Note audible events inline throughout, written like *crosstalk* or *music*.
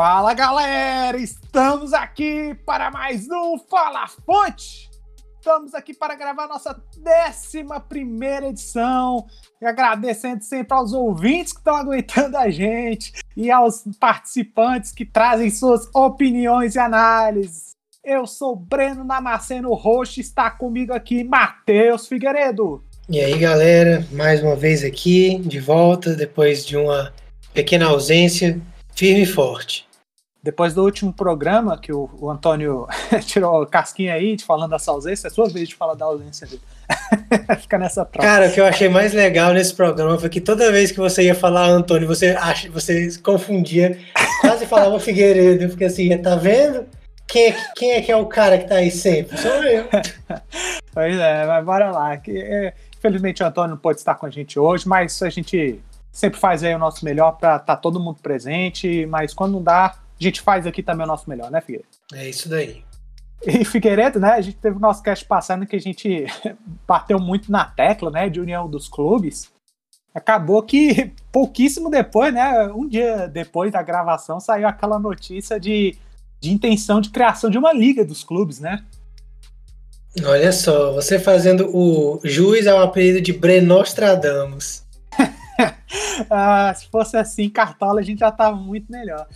Fala galera, estamos aqui para mais um Fala Fonte. Estamos aqui para gravar nossa 11 edição. E agradecendo sempre aos ouvintes que estão aguentando a gente e aos participantes que trazem suas opiniões e análises. Eu sou Breno Damasceno Roxo, está comigo aqui Matheus Figueiredo. E aí galera, mais uma vez aqui, de volta, depois de uma pequena ausência firme e forte. Depois do último programa, que o, o Antônio *laughs* tirou casquinha aí, de falando dessa ausência, é sua vez de falar da ausência dele. *laughs* Fica nessa troca. Cara, o que eu achei mais legal nesse programa foi que toda vez que você ia falar Antônio, você, acha, você confundia, quase falava Figueiredo. Eu fiquei assim, tá vendo? Quem é, quem é que é o cara que tá aí sempre? Sou eu. *laughs* pois é, mas bora lá. Que, é, infelizmente o Antônio não pode estar com a gente hoje, mas a gente sempre faz aí o nosso melhor para estar tá todo mundo presente, mas quando não dá, a gente faz aqui também o nosso melhor, né, Figueiredo? É isso daí. E Figueiredo, né, a gente teve o nosso cast passando que a gente *laughs* bateu muito na tecla, né, de união dos clubes. Acabou que *laughs* pouquíssimo depois, né, um dia depois da gravação, saiu aquela notícia de, de intenção de criação de uma liga dos clubes, né? Olha só, você fazendo o juiz ao apelido de Brenostradamus. *laughs* ah, se fosse assim, Cartola, a gente já tava muito melhor.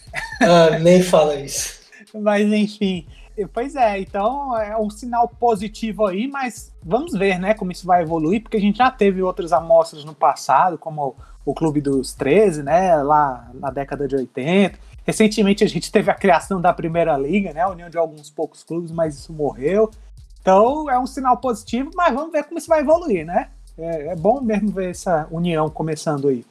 ah, nem fala isso. *laughs* Mas enfim, pois é, então é um sinal positivo aí, mas vamos ver, né, como isso vai evoluir, porque a gente já teve outras amostras no passado, como o Clube dos 13, né, lá na década de 80. Recentemente a gente teve a criação da Primeira Liga, né, a união de alguns poucos clubes, mas isso morreu. Então é um sinal positivo, mas vamos ver como isso vai evoluir, né? É, é bom mesmo ver essa união começando aí.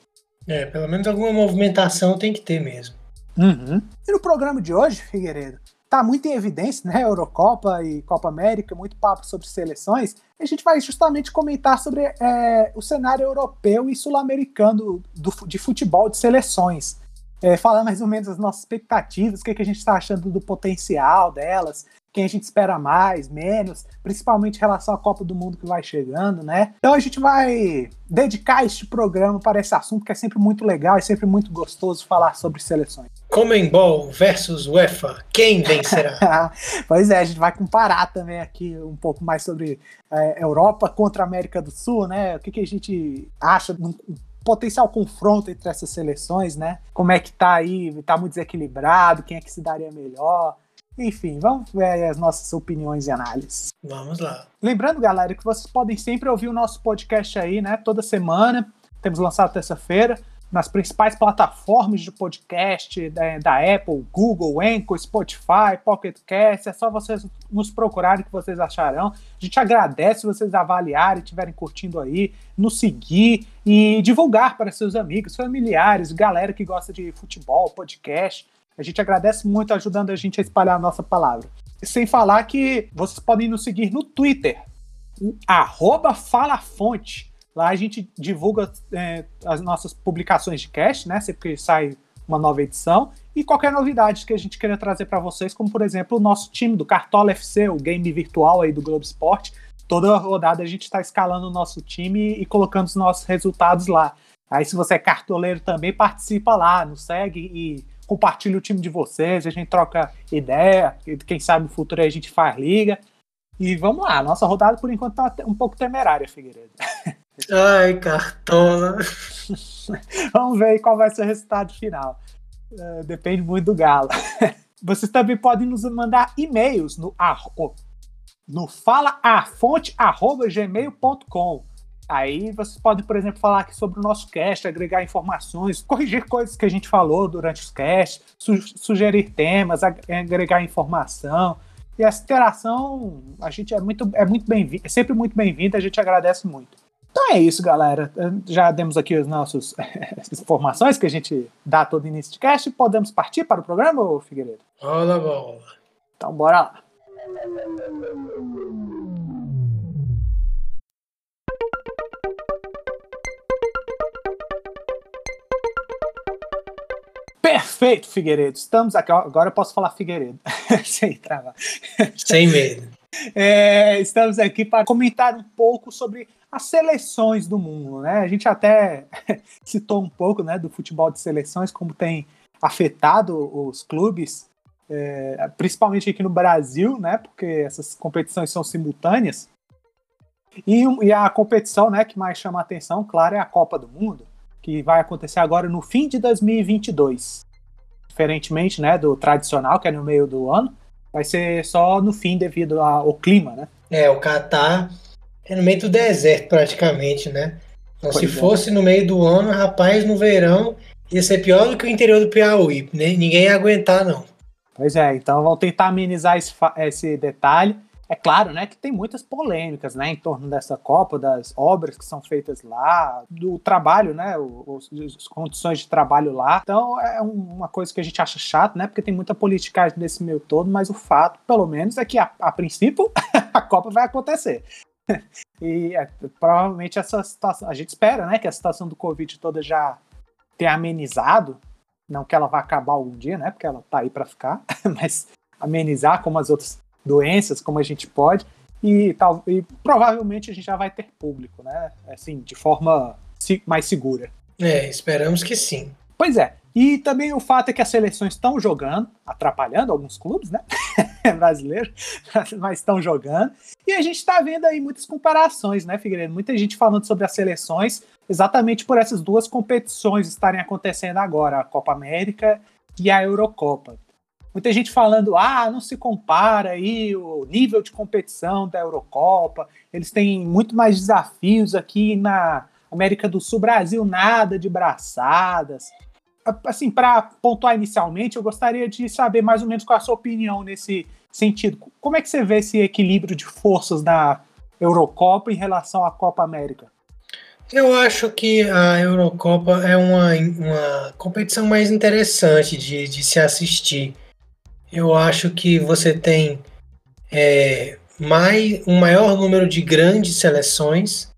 É, pelo menos alguma movimentação tem que ter mesmo. Uhum. E no programa de hoje, Figueiredo, tá muito em evidência, né? Eurocopa e Copa América, muito papo sobre seleções. A gente vai justamente comentar sobre é, o cenário europeu e sul-americano de futebol de seleções. É, falar mais ou menos as nossas expectativas, o que, que a gente está achando do potencial delas, quem a gente espera mais, menos, principalmente em relação à Copa do Mundo que vai chegando, né? Então a gente vai dedicar este programa para esse assunto que é sempre muito legal e sempre muito gostoso falar sobre seleções. Comembol versus UEFA, quem vencerá? *laughs* pois é, a gente vai comparar também aqui um pouco mais sobre é, Europa contra a América do Sul, né? O que, que a gente acha de um potencial confronto entre essas seleções, né? Como é que tá aí? Tá muito desequilibrado? Quem é que se daria melhor? Enfim, vamos ver as nossas opiniões e análises. Vamos lá. Lembrando, galera, que vocês podem sempre ouvir o nosso podcast aí, né? Toda semana. Temos lançado terça-feira nas principais plataformas de podcast da, da, Apple, Google, Anchor, Spotify, Pocket Cast. É só vocês nos procurarem que vocês acharão. A gente agradece se vocês avaliarem, estiverem curtindo aí, nos seguir e divulgar para seus amigos, familiares, galera que gosta de futebol, podcast. A gente agradece muito ajudando a gente a espalhar a nossa palavra. Sem falar que vocês podem nos seguir no Twitter, arroba falafonte. Lá a gente divulga é, as nossas publicações de cast, né? Sempre que sai uma nova edição. E qualquer novidade que a gente queira trazer para vocês, como por exemplo o nosso time do Cartola FC, o game virtual aí do Globo Esporte. Toda rodada a gente está escalando o nosso time e colocando os nossos resultados lá. Aí se você é cartoleiro também, participa lá, nos segue e compartilha o time de vocês, a gente troca ideia, quem sabe no futuro a gente faz liga. E vamos lá, nossa rodada por enquanto tá um pouco temerária, Figueiredo. *laughs* Ai, cartola. *laughs* vamos ver qual vai ser o resultado final. Uh, depende muito do Galo. *laughs* Vocês também podem nos mandar e-mails no, no falaafonte.gmail.com Aí vocês podem, por exemplo, falar aqui sobre o nosso cast, agregar informações, corrigir coisas que a gente falou durante os casts, su sugerir temas, agregar informação. E essa interação, a gente é muito, é muito bem-vinda, é sempre muito bem-vinda, a gente agradece muito. Então é isso, galera. Já demos aqui *laughs* as nossas informações que a gente dá todo início de cast. Podemos partir para o programa, Figueiredo? Rola bola. Então bora lá. Perfeito, Figueiredo. Estamos aqui. Agora eu posso falar Figueiredo. *laughs* Sem travar. Sem medo. É, estamos aqui para comentar um pouco sobre as seleções do mundo. Né? A gente até *laughs* citou um pouco né, do futebol de seleções, como tem afetado os clubes, é, principalmente aqui no Brasil, né? Porque essas competições são simultâneas. E, e, a competição né, que mais chama a atenção, claro, é a Copa do Mundo, que vai acontecer agora no fim de 2022. Diferentemente né, do tradicional, que é no meio do ano, vai ser só no fim devido ao clima, né? É, o Catar é no meio do deserto praticamente, né? Então, se é. fosse no meio do ano, rapaz, no verão ia ser pior do que o interior do Piauí. Ninguém ia aguentar, não. Pois é, então vão tentar amenizar esse, esse detalhe. É claro, né, que tem muitas polêmicas, né, em torno dessa Copa, das obras que são feitas lá, do trabalho, né, os, as condições de trabalho lá. Então é uma coisa que a gente acha chato, né, porque tem muita politicagem nesse meio todo, mas o fato, pelo menos, é que a, a princípio *laughs* a Copa vai acontecer. *laughs* e é, provavelmente essa situação, a gente espera, né, que a situação do Covid toda já tenha amenizado, não que ela vá acabar algum dia, né, porque ela tá aí para ficar, *laughs* mas amenizar como as outras doenças, como a gente pode, e, tal, e provavelmente a gente já vai ter público, né? Assim, de forma mais segura. É, esperamos que sim. Pois é. E também o fato é que as seleções estão jogando, atrapalhando alguns clubes, né? *laughs* Brasileiros, mas estão jogando. E a gente está vendo aí muitas comparações, né, Figueiredo? Muita gente falando sobre as seleções exatamente por essas duas competições estarem acontecendo agora, a Copa América e a Eurocopa. Muita gente falando, ah, não se compara aí o nível de competição da Eurocopa, eles têm muito mais desafios aqui na América do Sul, Brasil nada de braçadas. Assim, para pontuar inicialmente, eu gostaria de saber mais ou menos qual é a sua opinião nesse sentido. Como é que você vê esse equilíbrio de forças da Eurocopa em relação à Copa América? Eu acho que a Eurocopa é uma, uma competição mais interessante de, de se assistir eu acho que você tem é, mais, um maior número de grandes seleções,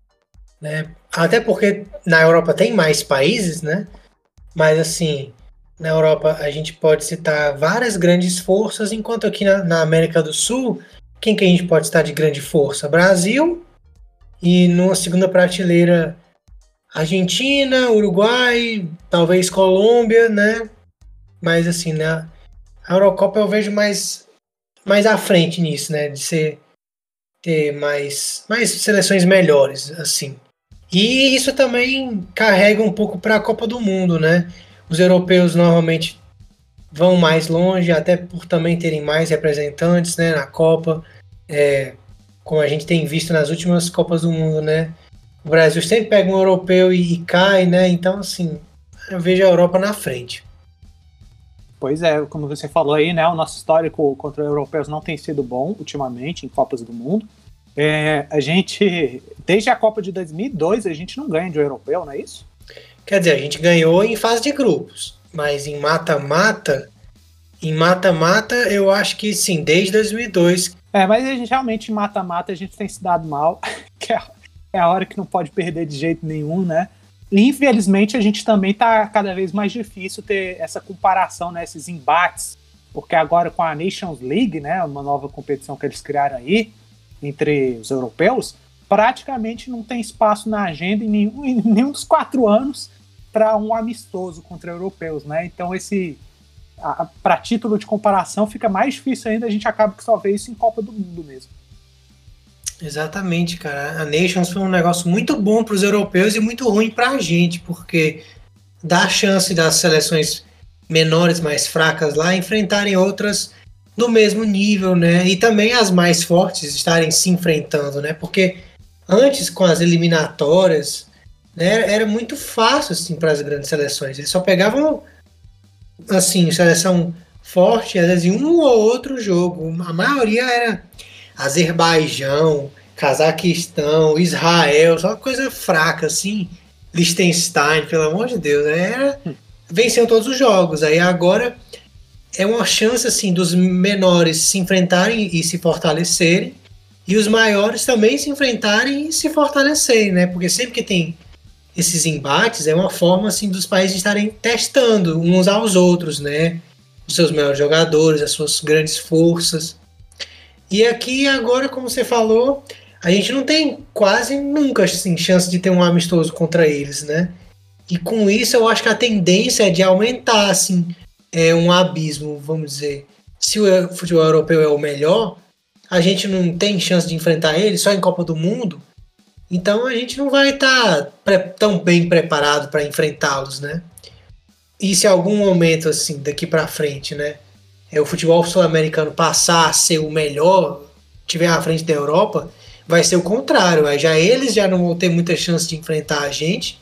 né? até porque na Europa tem mais países, né? Mas assim, na Europa a gente pode citar várias grandes forças, enquanto aqui na, na América do Sul, quem que a gente pode citar de grande força? Brasil e numa segunda prateleira Argentina, Uruguai, talvez Colômbia, né? Mas assim, né? A Eurocopa eu vejo mais, mais à frente nisso, né? De ser ter mais, mais seleções melhores, assim. E isso também carrega um pouco para a Copa do Mundo, né? Os europeus normalmente vão mais longe, até por também terem mais representantes né, na Copa, é, como a gente tem visto nas últimas Copas do Mundo, né? O Brasil sempre pega um europeu e, e cai, né? Então, assim, eu vejo a Europa na frente. Pois é, como você falou aí, né? O nosso histórico contra europeus não tem sido bom ultimamente em Copas do Mundo. É, a gente, *laughs* desde a Copa de 2002, a gente não ganha de um europeu, não é isso? Quer dizer, a gente ganhou em fase de grupos, mas em mata-mata, em mata-mata, eu acho que sim, desde 2002. É, mas a gente realmente em mata-mata a gente tem se dado mal, *laughs* que é, é a hora que não pode perder de jeito nenhum, né? Infelizmente, a gente também está cada vez mais difícil ter essa comparação, né, esses embates, porque agora com a Nations League, né, uma nova competição que eles criaram aí, entre os europeus, praticamente não tem espaço na agenda em nenhum, em nenhum dos quatro anos para um amistoso contra europeus, né? Então esse para título de comparação fica mais difícil ainda, a gente acaba que só vê isso em Copa do Mundo mesmo. Exatamente, cara. A Nations foi um negócio muito bom para os europeus e muito ruim para a gente, porque dá chance das seleções menores, mais fracas lá, enfrentarem outras do mesmo nível, né? E também as mais fortes estarem se enfrentando, né? Porque antes, com as eliminatórias, né, era muito fácil assim, para as grandes seleções. Eles só pegavam, assim, seleção forte, às vezes, em um ou outro jogo. A maioria era Azerbaijão, Cazaquistão, Israel, só coisa fraca assim. Liechtenstein, pelo amor de Deus, né? era venceu todos os jogos. Aí agora é uma chance assim dos menores se enfrentarem e se fortalecerem e os maiores também se enfrentarem e se fortalecerem, né? Porque sempre que tem esses embates é uma forma assim dos países estarem testando uns aos outros, né? Os seus melhores jogadores, as suas grandes forças. E aqui agora, como você falou, a gente não tem quase nunca assim, chance de ter um amistoso contra eles, né? E com isso eu acho que a tendência é de aumentar assim, é um abismo, vamos dizer. Se o futebol europeu é o melhor, a gente não tem chance de enfrentar ele só em Copa do Mundo. Então a gente não vai estar tá tão bem preparado para enfrentá-los, né? E se algum momento assim daqui para frente, né, é o futebol sul-americano passar a ser o melhor, tiver à frente da Europa, vai ser o contrário. Aí já eles já não vão ter muita chance de enfrentar a gente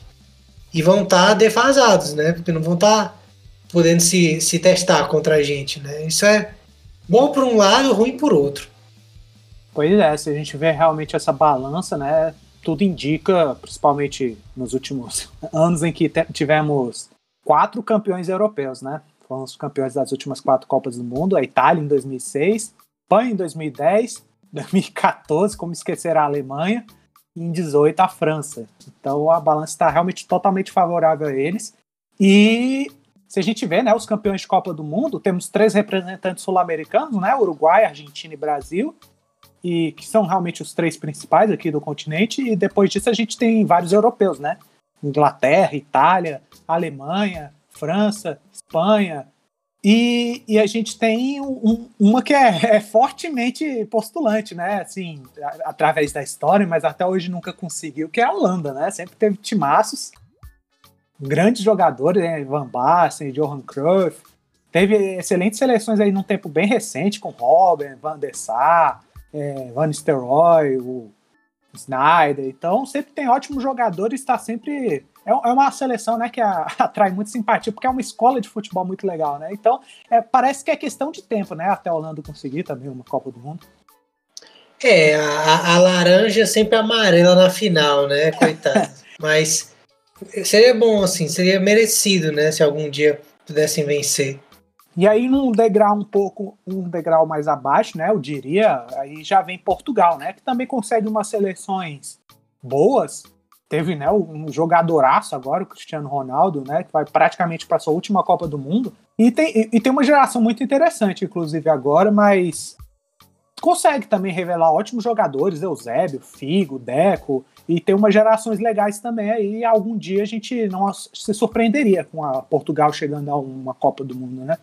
e vão estar tá defasados, né? Porque não vão estar tá podendo se, se testar contra a gente, né? Isso é bom por um lado, ruim por outro. Pois é, se a gente vê realmente essa balança, né? Tudo indica, principalmente nos últimos *laughs* anos em que tivemos quatro campeões europeus, né? Foram os campeões das últimas quatro Copas do Mundo, a Itália em 2006, Espanha em 2010, 2014, *laughs* como esquecer a Alemanha, e em 18 a França. Então a balança está realmente totalmente favorável a eles. E se a gente vê, né, os campeões de Copa do Mundo, temos três representantes sul-americanos, né, Uruguai, Argentina e Brasil, e que são realmente os três principais aqui do continente. E depois disso a gente tem vários europeus, né? Inglaterra, Itália, Alemanha, França, Espanha. E, e a gente tem um, uma que é, é, fortemente postulante, né? Assim, a, através da história, mas até hoje nunca conseguiu, que é a Holanda, né? Sempre teve timaços, grandes jogadores, né? Van Basten, Johan Cruyff. Teve excelentes seleções aí num tempo bem recente, com Robin, Van der Sar, é, Van Nistelrooy, o Snyder. Então, sempre tem ótimos jogadores, está sempre. É, é, uma seleção né, que a, *laughs* atrai muita simpatia, porque é uma escola de futebol muito legal, né? Então, é, parece que é questão de tempo, né? Até a Holanda conseguir também uma Copa do Mundo. É, a, a laranja sempre amarela na final, né? *laughs* Coitado. Mas seria bom, assim, seria merecido, né? Se algum dia pudessem vencer. E aí, num degrau um pouco, um degrau mais abaixo, né? Eu diria, aí já vem Portugal, né? Que também consegue umas seleções boas. Teve, né, um jogadoraço agora, o Cristiano Ronaldo, né? Que vai praticamente para sua última Copa do Mundo. E tem, e, tem uma geração muito interessante, inclusive, agora, mas consegue também revelar ótimos jogadores, Eusébio, Figo, Deco, e tem umas gerações legais também aí. Algum dia a gente não se surpreenderia com a Portugal chegando a uma Copa do Mundo, né?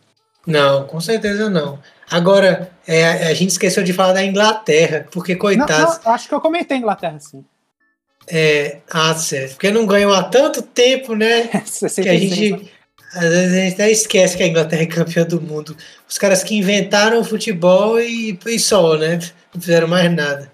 Não, com certeza não. Agora, é, a gente esqueceu de falar da Inglaterra, porque coitados. Não, não, acho que eu comentei Inglaterra, sim. É, ah, certo. Porque não ganhou há tanto tempo, né? *laughs* que a gente. Né? Às vezes a gente até esquece que a Inglaterra é campeã do mundo. Os caras que inventaram o futebol e, e só, né? Não fizeram mais nada.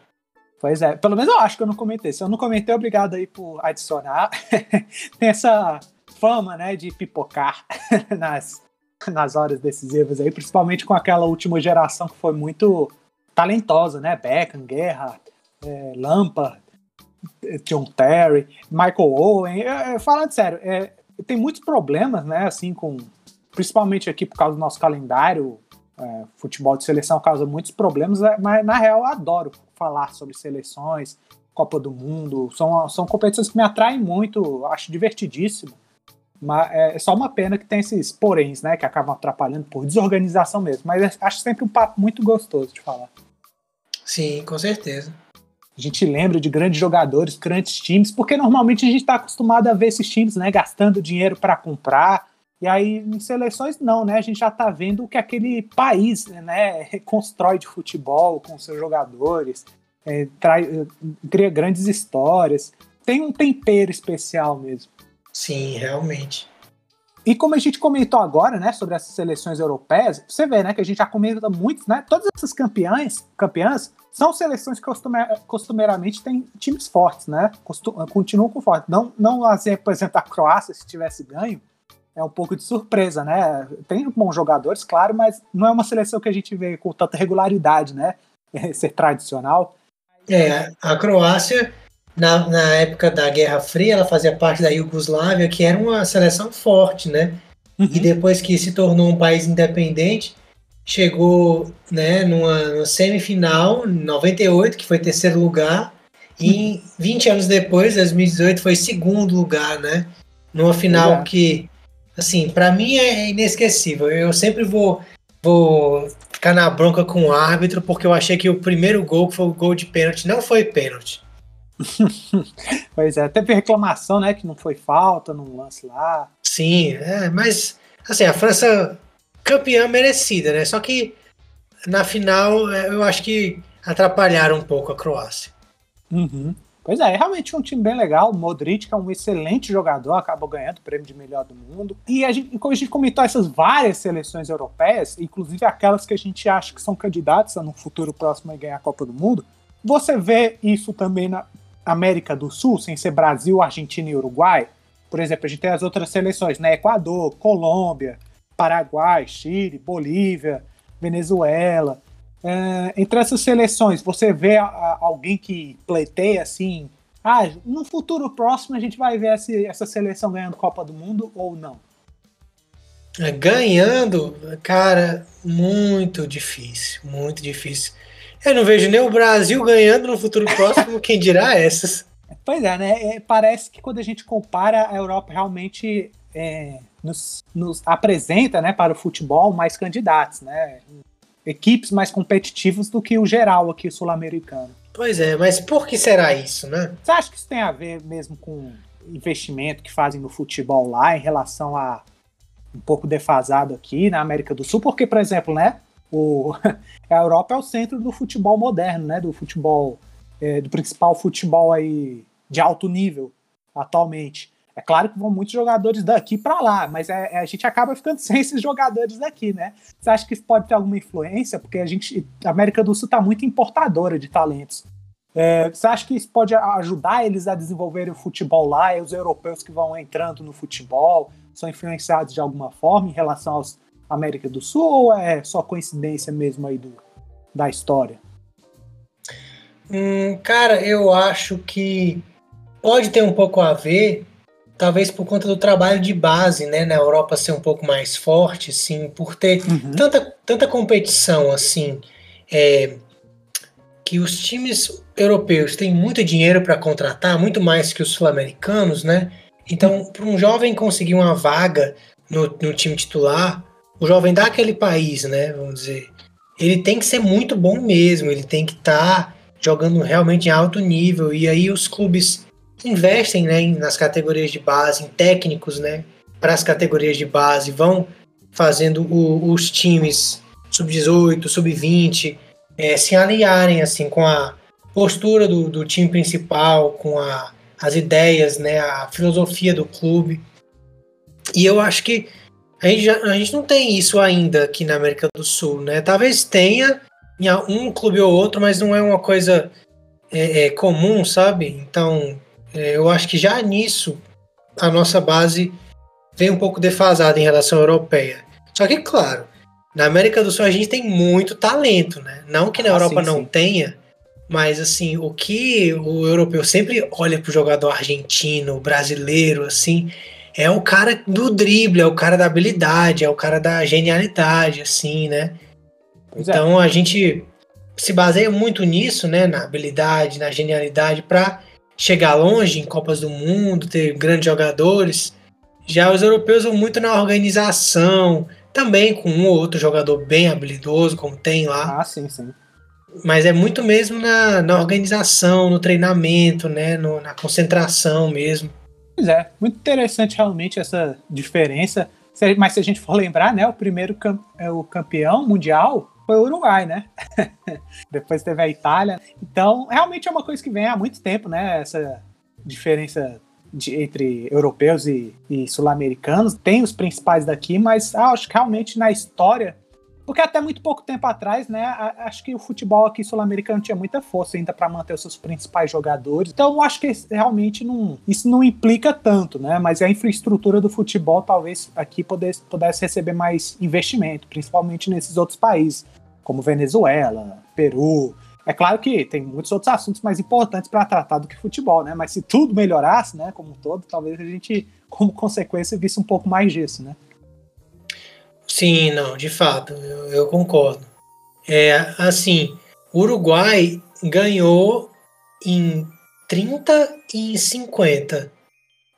Pois é, pelo menos eu acho que eu não comentei. Se eu não comentei, obrigado aí por adicionar. *laughs* Tem essa fama, né, de pipocar *laughs* nas, nas horas decisivas aí, principalmente com aquela última geração que foi muito talentosa, né? Beckham, Guerra, é, Lampard, John Terry, Michael Owen. É, é, falando sério, é, tem muitos problemas, né? Assim, com principalmente aqui por causa do nosso calendário, é, futebol de seleção causa muitos problemas, é, mas na real eu adoro falar sobre seleções, Copa do Mundo, são, são competições que me atraem muito, acho divertidíssimo. Mas é, é só uma pena que tem esses poréns, né? Que acabam atrapalhando por desorganização mesmo. Mas acho sempre um papo muito gostoso de falar. Sim, com certeza. A gente lembra de grandes jogadores, grandes times, porque normalmente a gente está acostumado a ver esses times, né? Gastando dinheiro para comprar. E aí, em seleções, não, né? A gente já está vendo o que aquele país né, constrói de futebol com seus jogadores, é, trai, cria grandes histórias. Tem um tempero especial mesmo. Sim, realmente. E como a gente comentou agora, né, sobre essas seleções europeias, você vê, né, que a gente já comenta muito, né, todas essas campeãs, campeãs são seleções que costumeiramente têm times fortes, né, continuam com forte. Não, não por exemplo, a Croácia, se tivesse ganho, é um pouco de surpresa, né, tem bons jogadores, claro, mas não é uma seleção que a gente vê com tanta regularidade, né, *laughs* ser tradicional. É, a Croácia na, na época da Guerra Fria, ela fazia parte da Iugoslávia, que era uma seleção forte, né? Uhum. E depois que se tornou um país independente, chegou né, numa, numa semifinal, em 98, que foi terceiro lugar, e 20 anos depois, 2018, foi segundo lugar, né? Numa final que, assim, para mim é inesquecível. Eu sempre vou, vou ficar na bronca com o árbitro, porque eu achei que o primeiro gol, que foi o gol de pênalti, não foi pênalti. *laughs* pois é, teve reclamação, né, que não foi falta num lance lá. Sim, é, mas assim, a França campeã merecida, né? Só que na final é, eu acho que atrapalharam um pouco a Croácia. Uhum. Pois é, é realmente um time bem legal. O Modric é um excelente jogador, acabou ganhando o prêmio de melhor do mundo. E a gente, como a gente comentou essas várias seleções europeias, inclusive aquelas que a gente acha que são candidatas a no futuro próximo a ganhar a Copa do Mundo, você vê isso também na América do Sul, sem ser Brasil, Argentina e Uruguai? Por exemplo, a gente tem as outras seleções, né? Equador, Colômbia, Paraguai, Chile, Bolívia, Venezuela. É, entre essas seleções, você vê a, a, alguém que pleiteia assim, ah, no futuro próximo a gente vai ver essa, seleção ganhando Copa do Mundo ou não? É, ganhando, cara, muito difícil, muito difícil. Eu não vejo nem o Brasil ganhando no futuro próximo, quem dirá essas. Pois é, né? É, parece que quando a gente compara, a Europa realmente é, nos, nos, apresenta né, para o futebol mais candidatos, né? Equipes mais competitivas do que o geral aqui sul-americano. Pois é, mas por que será isso, né? Você acha que isso tem a ver mesmo com investimento que fazem no futebol lá em relação a um pouco defasado aqui na América do Sul? Porque, por exemplo, né? O, *laughs* a Europa é o centro do futebol moderno, né? Do futebol, é, do principal futebol aí de alto nível atualmente. É claro que vão muitos jogadores daqui para lá, mas é, é, a gente acaba ficando *laughs* sem esses jogadores daqui, né? Você acha que isso pode ter alguma influência? Porque a gente, a América do Sul está muito importadora de talentos. É, você acha que isso pode ajudar eles a desenvolverem o futebol lá e os europeus que vão entrando no futebol são influenciados de alguma forma em relação aos América do Sul ou é só coincidência mesmo aí do, da história? Hum, cara, eu acho que pode ter um pouco a ver talvez por conta do trabalho de base, né, na Europa ser um pouco mais forte, sim, por ter uhum. tanta, tanta competição, assim, é, que os times europeus têm muito dinheiro para contratar, muito mais que os sul-americanos, né? Então, para um jovem conseguir uma vaga no, no time titular, o jovem daquele país, né, vamos dizer, ele tem que ser muito bom mesmo, ele tem que estar tá jogando realmente em alto nível, e aí os clubes investem né, nas categorias de base, em técnicos né, para as categorias de base, vão fazendo o, os times sub-18, sub-20 é, se alinharem assim, com a postura do, do time principal, com a, as ideias, né, a filosofia do clube. E eu acho que a gente, a gente não tem isso ainda aqui na América do Sul, né? Talvez tenha em um clube ou outro, mas não é uma coisa é, é, comum, sabe? Então, é, eu acho que já nisso a nossa base vem um pouco defasada em relação à europeia. Só que, claro, na América do Sul a gente tem muito talento, né? Não que na ah, Europa sim, não sim. tenha, mas assim, o que o europeu sempre olha pro jogador argentino, brasileiro, assim, é o cara do drible, é o cara da habilidade, é o cara da genialidade, assim, né? Pois é. então é. a gente se baseia muito nisso, né? Na habilidade, na genialidade, para chegar longe em Copas do Mundo, ter grandes jogadores. Já os europeus vão muito na organização, também com um ou outro jogador bem habilidoso, como tem lá. Ah, sim, sim. Mas é muito mesmo na, na organização, no treinamento, né, no, na concentração mesmo. Pois é, muito interessante realmente essa diferença. Mas se a gente for lembrar, né, o primeiro cam é o campeão mundial foi o Uruguai, né? *laughs* Depois teve a Itália. Então, realmente é uma coisa que vem há muito tempo, né? Essa diferença de, entre europeus e, e sul-americanos. Tem os principais daqui, mas ah, acho que realmente na história. Porque até muito pouco tempo atrás, né? Acho que o futebol aqui sul-americano tinha muita força ainda para manter os seus principais jogadores. Então, acho que realmente não, isso não implica tanto, né? Mas a infraestrutura do futebol talvez aqui pudesse, pudesse receber mais investimento, principalmente nesses outros países como Venezuela, Peru. É claro que tem muitos outros assuntos mais importantes para tratar do que futebol, né? Mas se tudo melhorasse, né, como um todo, talvez a gente, como consequência, visse um pouco mais disso, né? Sim, não, de fato, eu, eu concordo. É assim, o Uruguai ganhou em 30 e em 50.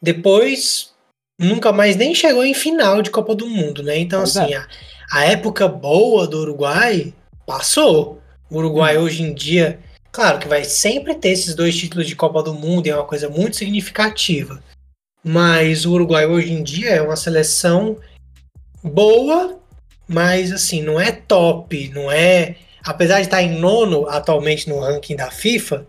Depois nunca mais nem chegou em final de Copa do Mundo, né? Então, pois assim, é. a, a época boa do Uruguai passou. O Uruguai hum. hoje em dia, claro que vai sempre ter esses dois títulos de Copa do Mundo, é uma coisa muito significativa. Mas o Uruguai hoje em dia é uma seleção boa, mas assim, não é top, não é. Apesar de estar em nono atualmente no ranking da FIFA,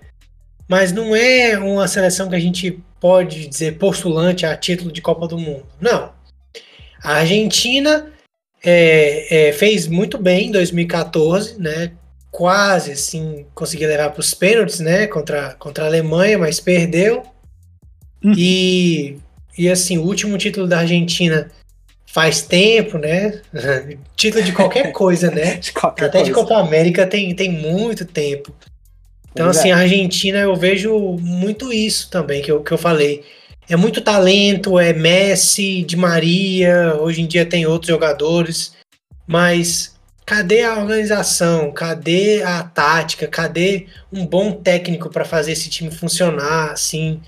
mas não é uma seleção que a gente pode dizer postulante a título de Copa do Mundo. Não. A Argentina é, é, fez muito bem em 2014, né? Quase assim conseguiu levar para os pênaltis, né? Contra, contra a Alemanha, mas perdeu. Hum. E, e assim, o último título da Argentina faz tempo, né? *laughs* título de qualquer coisa, né? *laughs* de qualquer Até coisa. de Copa América tem, tem muito tempo. Então, pois assim, é. a Argentina eu vejo muito isso também que eu, que eu falei. É muito talento, é Messi, Di Maria, hoje em dia tem outros jogadores, mas cadê a organização? Cadê a tática? Cadê um bom técnico para fazer esse time funcionar? Assim,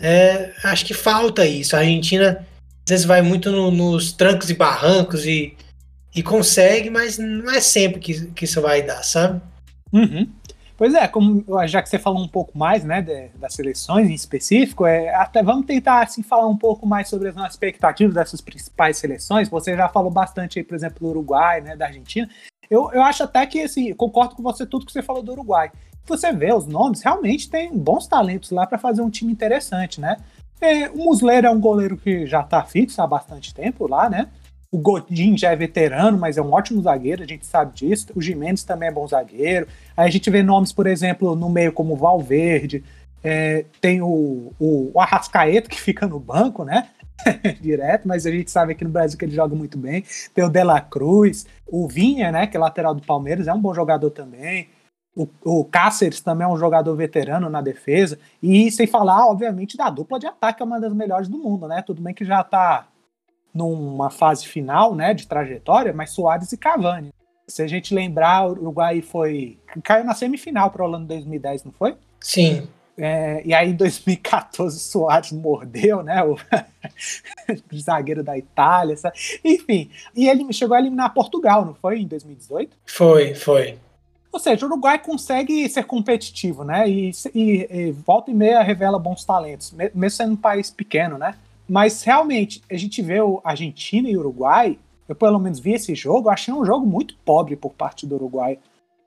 é, acho que falta isso. A Argentina às vezes vai muito no, nos trancos e barrancos e, e consegue, mas não é sempre que, que isso vai dar, sabe? Uhum. Pois é, como já que você falou um pouco mais, né, de, das seleções em específico, é, até vamos tentar assim falar um pouco mais sobre as nossas expectativas dessas principais seleções. Você já falou bastante aí, por exemplo, do Uruguai, né, da Argentina. Eu, eu acho até que assim, concordo com você tudo que você falou do Uruguai. Você vê os nomes, realmente tem bons talentos lá para fazer um time interessante, né? É, o Musleiro é um goleiro que já está fixo há bastante tempo lá, né? O Godin já é veterano, mas é um ótimo zagueiro, a gente sabe disso. O Jimenez também é bom zagueiro. Aí a gente vê nomes, por exemplo, no meio como Valverde, é, tem o, o, o Arrascaeta, que fica no banco, né? *laughs* Direto, mas a gente sabe aqui no Brasil que ele joga muito bem. Tem o Dela Cruz, o Vinha, né? Que é lateral do Palmeiras, é um bom jogador também. O, o Cáceres também é um jogador veterano na defesa. E sem falar, obviamente, da dupla de ataque, que é uma das melhores do mundo, né? Tudo bem que já tá numa fase final, né, de trajetória, mas Soares e Cavani. Se a gente lembrar, o Uruguai foi. caiu na semifinal para o Holanda 2010, não foi? Sim. É, e aí em 2014 Soares mordeu, né? O, *laughs* zagueiro da Itália. Sabe? Enfim, e ele chegou a eliminar Portugal, não foi? Em 2018? Foi, foi. Ou seja, o Uruguai consegue ser competitivo, né? E, e, e volta e meia revela bons talentos, mesmo sendo um país pequeno, né? Mas realmente, a gente vê o Argentina e Uruguai, eu pelo menos vi esse jogo, achei um jogo muito pobre por parte do Uruguai.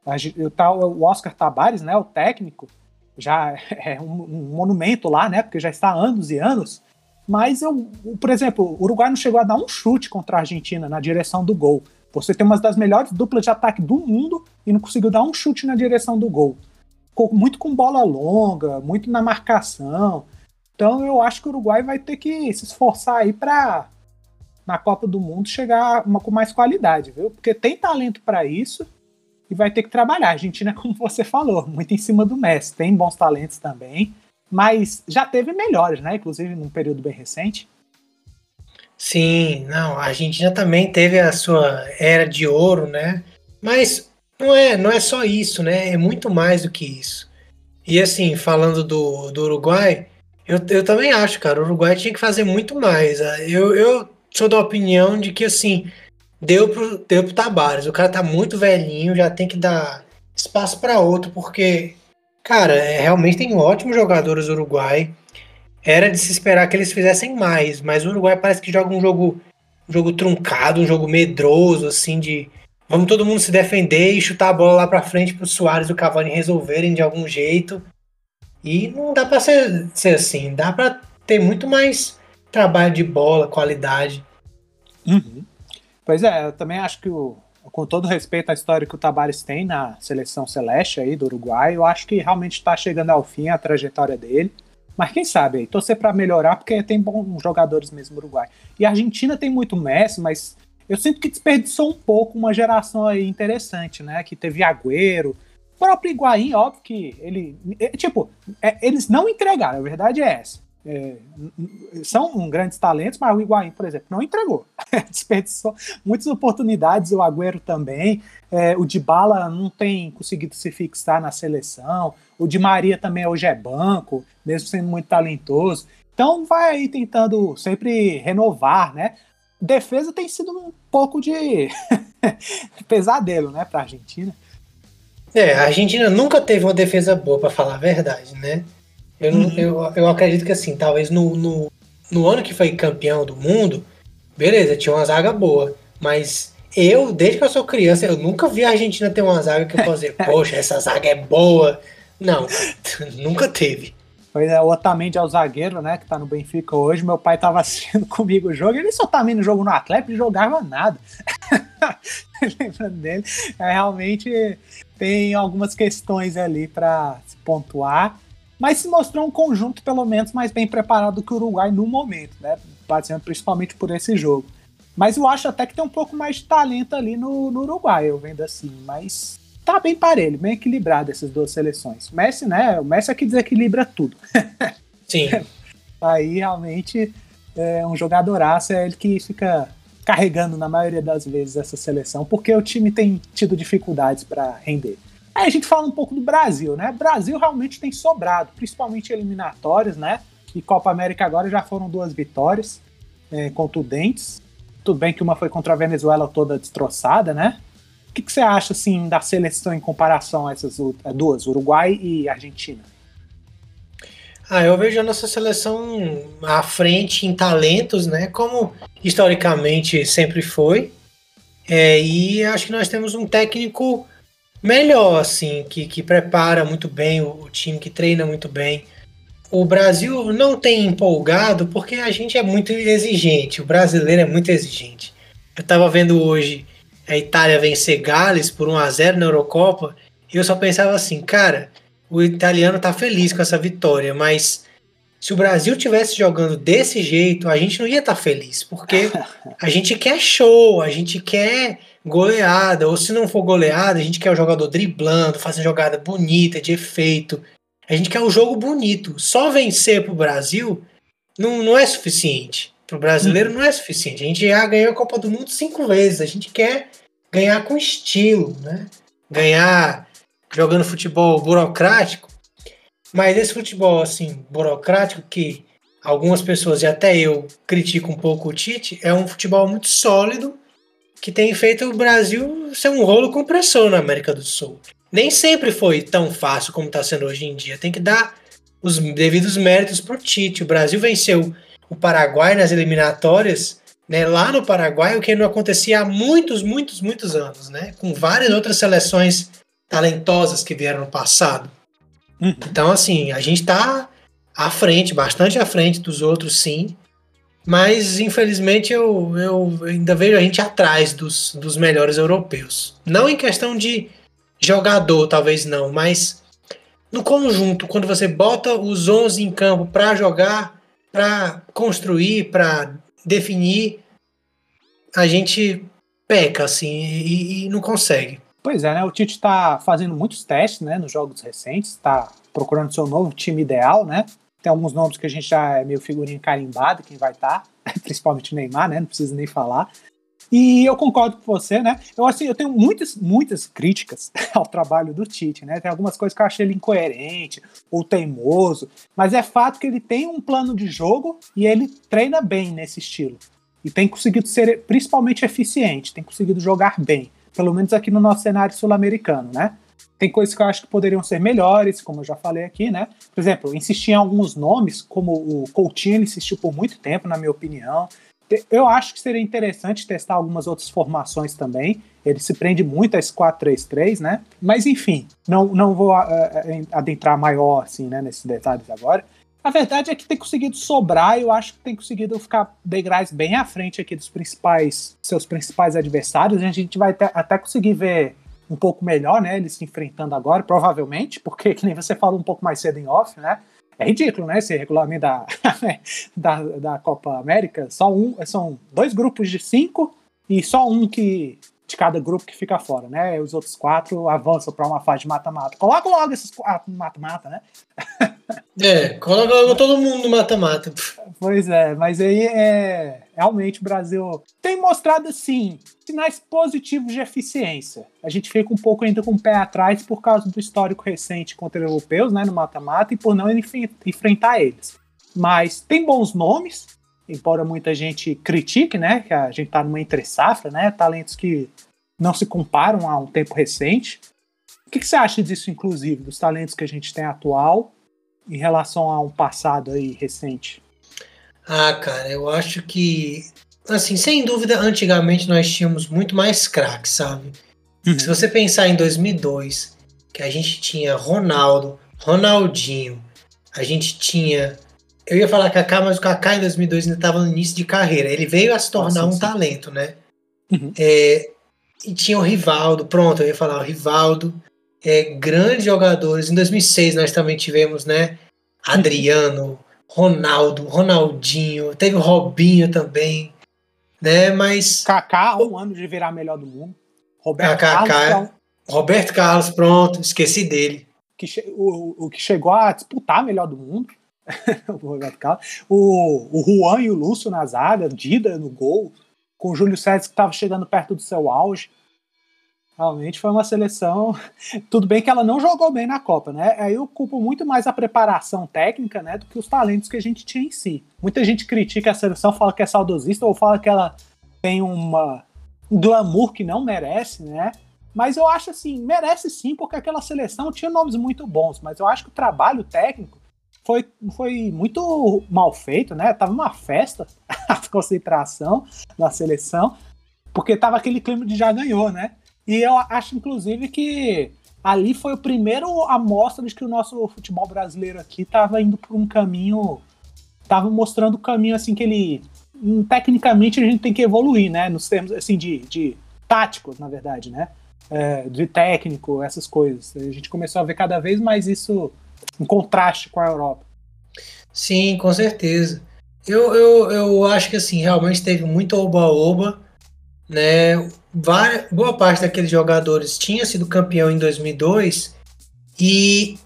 O Oscar Tabares, né, o técnico, já *laughs* é um, um, monumento lá, né, porque já está há anos e anos. Mas, eu, por exemplo, o Uruguai não chegou a dar um chute contra a Argentina na direção do gol. Você tem uma das melhores duplas de ataque do mundo e não conseguiu dar um chute na direção do gol. Ficou muito com bola longa, muito na marcação. Então eu acho que o Uruguai vai ter que se esforçar aí para na Copa do Mundo chegar uma, com mais qualidade, viu? Porque tem talento para isso e vai ter que trabalhar. A Argentina, *laughs* como você falou, muito em cima do Messi, tem bons talentos também, mas já teve melhores, né? Inclusive num período bem recente. Sim, não, a Argentina também teve a sua era de ouro, né? Mas não é, não é só isso, né? É muito mais do que isso. E assim, falando do, do Uruguai, eu, eu também acho, cara. O Uruguai tinha que fazer muito mais. Ah, eu, eu sou da opinião de que, assim, deu pro, deu pro Tabares. O cara tá muito velhinho, já tem que dar espaço para outro, porque, cara, é, realmente tem ótimos jogadores do Uruguai. Era de se esperar que eles fizessem mais, mas o Uruguai parece que joga um jogo, um jogo truncado, um jogo medroso, assim, de vamos todo mundo se defender e chutar a bola lá para frente pro Soares e o Cavani resolverem de algum jeito. E não dá para ser, ser assim, dá para ter muito mais trabalho de bola, qualidade. Uhum. Pois é, eu também acho que o, com todo respeito à história que o Tabares tem na seleção celeste aí do Uruguai, eu acho que realmente está chegando ao fim a trajetória dele. Mas quem sabe aí, torcer para melhorar, porque tem bons jogadores mesmo no Uruguai. E a Argentina tem muito Messi, mas eu sinto que desperdiçou um pouco uma geração aí interessante, né? Que teve Agüero, o próprio Higuaín, óbvio que ele. É, tipo, é, eles não entregaram, a verdade é essa. É, são grandes talentos, mas o Higuaín, por exemplo, não entregou. *laughs* Desperdiçou muitas oportunidades, o Agüero também. É, o Dybala não tem conseguido se fixar na seleção. O Di Maria também hoje é banco, mesmo sendo muito talentoso. Então vai aí tentando sempre renovar, né? Defesa tem sido um pouco de *laughs* pesadelo, né, para a Argentina. É, a Argentina nunca teve uma defesa boa, para falar a verdade, né? Eu, uhum. eu, eu acredito que assim, talvez no, no, no ano que foi campeão do mundo, beleza, tinha uma zaga boa, mas Eu, desde que eu sou criança, eu nunca vi a Argentina ter uma zaga que eu dizer, *laughs* poxa, essa zaga é boa. Não, *laughs* nunca teve. Pois é, o Otamendi é o zagueiro, né, que tá no Benfica hoje. Meu pai tava *laughs* assistindo comigo o jogo. Ele só tá no jogo no Atlético e jogava nada. Lembrando dele, é, realmente tem algumas questões ali para se pontuar. Mas se mostrou um conjunto, pelo menos, mais bem preparado que o Uruguai no momento, né? Principalmente por esse jogo. Mas eu acho até que tem um pouco mais de talento ali no, no Uruguai, eu vendo assim. Mas tá bem parelho, bem equilibrado essas duas seleções. Messi, né? O Messi é que desequilibra tudo. *laughs* Sim. *laughs* Aí realmente é um jogadoraço, é ele que fica carregando na maioria das vezes essa seleção, porque o time tem tido dificuldades para render. Aí a gente fala um pouco do Brasil, né? Brasil realmente tem sobrado, principalmente eliminatórias, né? E Copa América agora já foram duas vitórias é, contundentes. Tudo bem que uma foi contra a Venezuela toda destroçada, né? O que, que você acha assim da seleção em comparação a essas duas, Uruguai e Argentina? Ah, eu vejo a nossa seleção à frente em talentos, né? Como historicamente sempre foi. É, e acho que nós temos um técnico melhor, assim, que, que prepara muito bem o, o time, que treina muito bem. O Brasil não tem empolgado porque a gente é muito exigente. O brasileiro é muito exigente. Eu estava vendo hoje a Itália vencer Gales por 1 a 0 na Eurocopa, e eu só pensava assim, cara, o italiano tá feliz com essa vitória, mas se o Brasil tivesse jogando desse jeito, a gente não ia estar tá feliz, porque *laughs* a gente quer show, a gente quer goleada, ou se não for goleada, a gente quer o jogador driblando, fazendo jogada bonita, de efeito. A gente quer o jogo bonito. Só vencer pro Brasil não, não é suficiente. Pro brasileiro não é suficiente. A gente já ganhou a Copa do Mundo cinco vezes. A gente quer ganhar com estilo, né? Ganhar jogando futebol burocrático, mas esse futebol assim burocrático que algumas pessoas e até eu criticam um pouco o Tite, é um futebol muito sólido que tem feito o Brasil ser um rolo compressor na América do Sul. Nem sempre foi tão fácil como está sendo hoje em dia. Tem que dar os devidos méritos para o Tite. O Brasil venceu o Paraguai nas eliminatórias né, lá no Paraguai, o que não acontecia há muitos, muitos, muitos anos, né, com várias outras seleções talentosas que vieram no passado. Uhum. Então, assim, a gente está à frente, bastante à frente dos outros, sim, mas infelizmente eu, eu ainda vejo a gente atrás dos, dos melhores europeus. Não em questão de jogador, talvez não, mas no conjunto, quando você bota os 11 em campo para jogar, para construir, para definir, a gente peca, assim, e, e não consegue. Pois é, né? O Tite está fazendo muitos testes, né, nos jogos recentes, está procurando seu novo time ideal, né? Tem alguns nomes que a gente já é meio figurinha carimbado, quem vai estar, tá, *laughs* principalmente o Neymar, né? Não precisa nem falar. E eu concordo com você, né? Eu assim, eu tenho muitas, muitas críticas *laughs* ao trabalho do Tite, né? Tem algumas coisas que eu achei ele incoerente ou teimoso, mas é fato que ele tem um plano de jogo e ele treina bem nesse estilo. E tem conseguido ser principalmente eficiente, tem conseguido jogar bem, pelo menos aqui no nosso cenário sul-americano, né? Tem coisas que eu acho que poderiam ser melhores, como eu já falei aqui, né? Por exemplo, insistir em alguns nomes, como o Coutinho insistiu por muito tempo, na minha opinião. Eu acho que seria interessante testar algumas outras formações também. Ele se prende muito a esse 4-3-3, né? Mas enfim, não, não vou adentrar maior assim, né, nesses detalhes agora. A verdade é que tem conseguido sobrar e eu acho que tem conseguido ficar degraus bem à frente aqui dos principais seus principais adversários. A gente vai até, até conseguir ver um pouco melhor, né? Eles se enfrentando agora, provavelmente, porque, *laughs* que nem você falou um pouco mais cedo em off, né? É ridículo, né? Esse regulamento da, *laughs* da, da Copa América. Só um, são dois grupos de cinco e só um que de cada grupo que fica fora, né? Os outros quatro avançam para uma fase de mata-mata. Coloca logo esses quatro mata-mata, né? É, coloca logo todo mundo no mata-mata. Pois é, mas aí é realmente o Brasil tem mostrado assim sinais positivos de eficiência. A gente fica um pouco ainda com o pé atrás por causa do histórico recente contra europeus, né, no mata-mata e por não enfrentar eles. Mas tem bons nomes, embora muita gente critique, né, que a gente está numa entre safra, né, talentos que não se comparam a um tempo recente. O que, que, você acha disso, inclusive, dos talentos que a gente tem atual em relação a um passado aí recente? Ah, cara, eu acho que assim, sem dúvida, antigamente nós tínhamos muito mais craques, sabe? Uhum. Se você pensar em 2002, que a gente tinha Ronaldo, Ronaldinho, a gente tinha. Eu ia falar Kaká, mas o Kaká em 2002 ainda estava no início de carreira. Ele veio a se tornar Nossa, um sim. talento, né? Uhum. É, e tinha o Rivaldo, pronto, eu ia falar o Rivaldo. É, grandes jogadores. Em 2006 nós também tivemos, né? Adriano, Ronaldo, Ronaldinho, teve o Robinho também, né? Mas. Kaká, um ano de virar melhor do mundo. Roberto Kaká, Carlos. É Roberto Carlos, pronto, esqueci dele. Que o, o que chegou a disputar melhor do mundo. *laughs* o Roberto Carlos. O, o Juan e o Lúcio na zaga, Dida no gol, com o Júlio César que estava chegando perto do seu auge. Realmente foi uma seleção. *laughs* Tudo bem que ela não jogou bem na Copa, né? Aí eu culpo muito mais a preparação técnica, né, do que os talentos que a gente tinha em si. Muita gente critica a seleção, fala que é saudosista ou fala que ela tem uma um glamour que não merece, né? Mas eu acho assim, merece sim, porque aquela seleção tinha nomes muito bons, mas eu acho que o trabalho técnico foi, foi muito mal feito, né? Tava uma festa *laughs* a concentração da seleção, porque tava aquele clima de já ganhou, né? E eu acho, inclusive, que ali foi o primeiro amostra de que o nosso futebol brasileiro aqui estava indo por um caminho, estava mostrando o caminho assim que ele hum, tecnicamente a gente tem que evoluir, né? Nos termos assim de, de táticos, na verdade, né? É, de técnico, essas coisas. A gente começou a ver cada vez mais isso em contraste com a Europa. Sim, com certeza. Eu, eu, eu acho que assim, realmente teve muito oba-oba, né? boa parte daqueles jogadores tinha sido campeão em 2002 e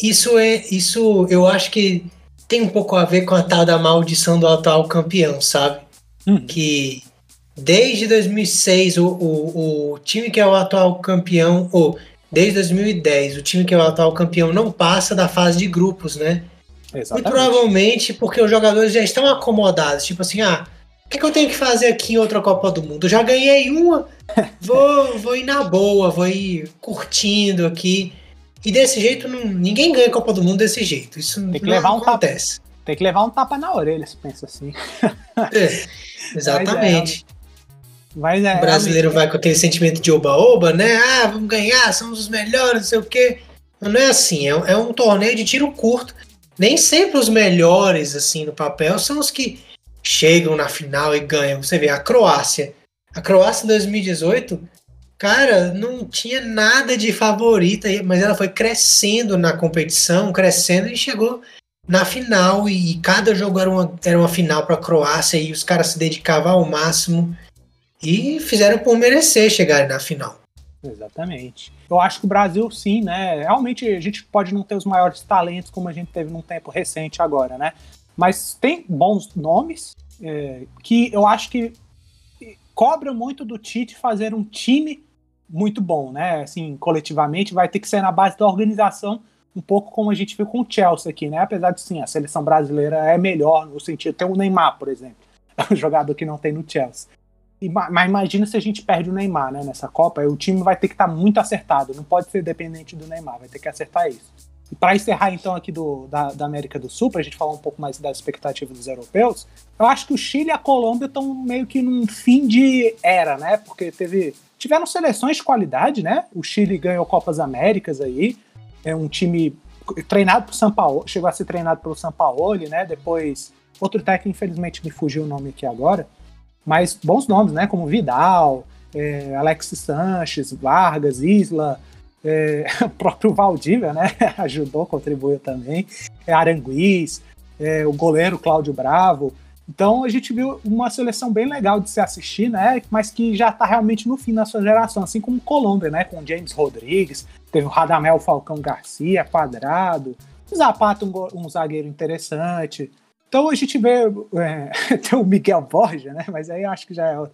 isso é isso eu acho que tem um pouco a ver com a tal da maldição do atual campeão, sabe? Uhum. Que desde 2006 o, o, o time que é o atual campeão, ou desde 2010 o time que é o atual campeão não passa da fase de grupos, né? Exatamente. Muito provavelmente porque os jogadores já estão acomodados, tipo assim, ah, que, que eu tenho que fazer aqui em outra Copa do Mundo? Eu já ganhei uma, *laughs* vou, vou ir na boa, vou ir curtindo aqui. E desse jeito, não, ninguém ganha Copa do Mundo desse jeito. Isso tem que não levar acontece. Um tapa, tem que levar um tapa na orelha, se pensa assim. É, *laughs* exatamente. Mas é, o brasileiro vai com aquele sentimento de oba-oba, né? Ah, vamos ganhar, somos os melhores, não sei o quê. Mas não é assim, é, é um torneio de tiro curto. Nem sempre os melhores, assim, no papel, são os que chegam na final e ganham. Você vê, a Croácia. A Croácia em 2018, cara, não tinha nada de favorita, mas ela foi crescendo na competição, crescendo e chegou na final. E, cada jogo era uma, era uma final para a Croácia e os caras se dedicavam ao máximo e fizeram por merecer chegar na final. Exatamente. Eu acho que o Brasil, sim, né? Realmente a gente pode não ter os maiores talentos como a gente teve num tempo recente agora, né? Mas tem bons nomes é, que eu acho que cobra muito do Tite fazer um time muito bom, né? Assim, coletivamente vai ter que ser na base da organização, um pouco como a gente viu com o Chelsea aqui, né? Apesar de sim, a seleção brasileira é melhor no sentido, tem o Neymar, por exemplo, *laughs* é um jogador que não tem no Chelsea. E, mas imagina se a gente perde o Neymar, né, nessa Copa, o time vai ter que estar tá muito acertado, não pode ser dependente do Neymar, vai ter que acertar isso. E para encerrar então aqui do, da, da, América do Sul, para a gente falar um pouco mais das expectativas dos europeus, eu acho que o Chile e a Colômbia estão meio que num fim de era, né? Porque teve tiveram seleções de qualidade, né? O Chile ganhou Copas Américas aí, é um time treinado por São Paulo, chegou a ser treinado pelo São Paulo, né? Depois outro técnico, infelizmente me fugiu o nome aqui agora, mas bons nomes, né? Como Vidal, é, Alex Sanches, Vargas, Isla, é, *laughs* o próprio Valdívia, né? *laughs* Ajudou, contribuiu também. É Aranguiz, é, o goleiro Cláudio Bravo. Então a gente viu uma seleção bem legal de se assistir, né? Mas que já está realmente no fim da sua geração, assim como Colômbia, né? Com James Rodrigues, teve o Radamel Falcão Garcia, Quadrado, Zapata, um, um zagueiro interessante. Então a gente vê é, *laughs* tem o Miguel Borja, né? Mas aí eu acho que já é o,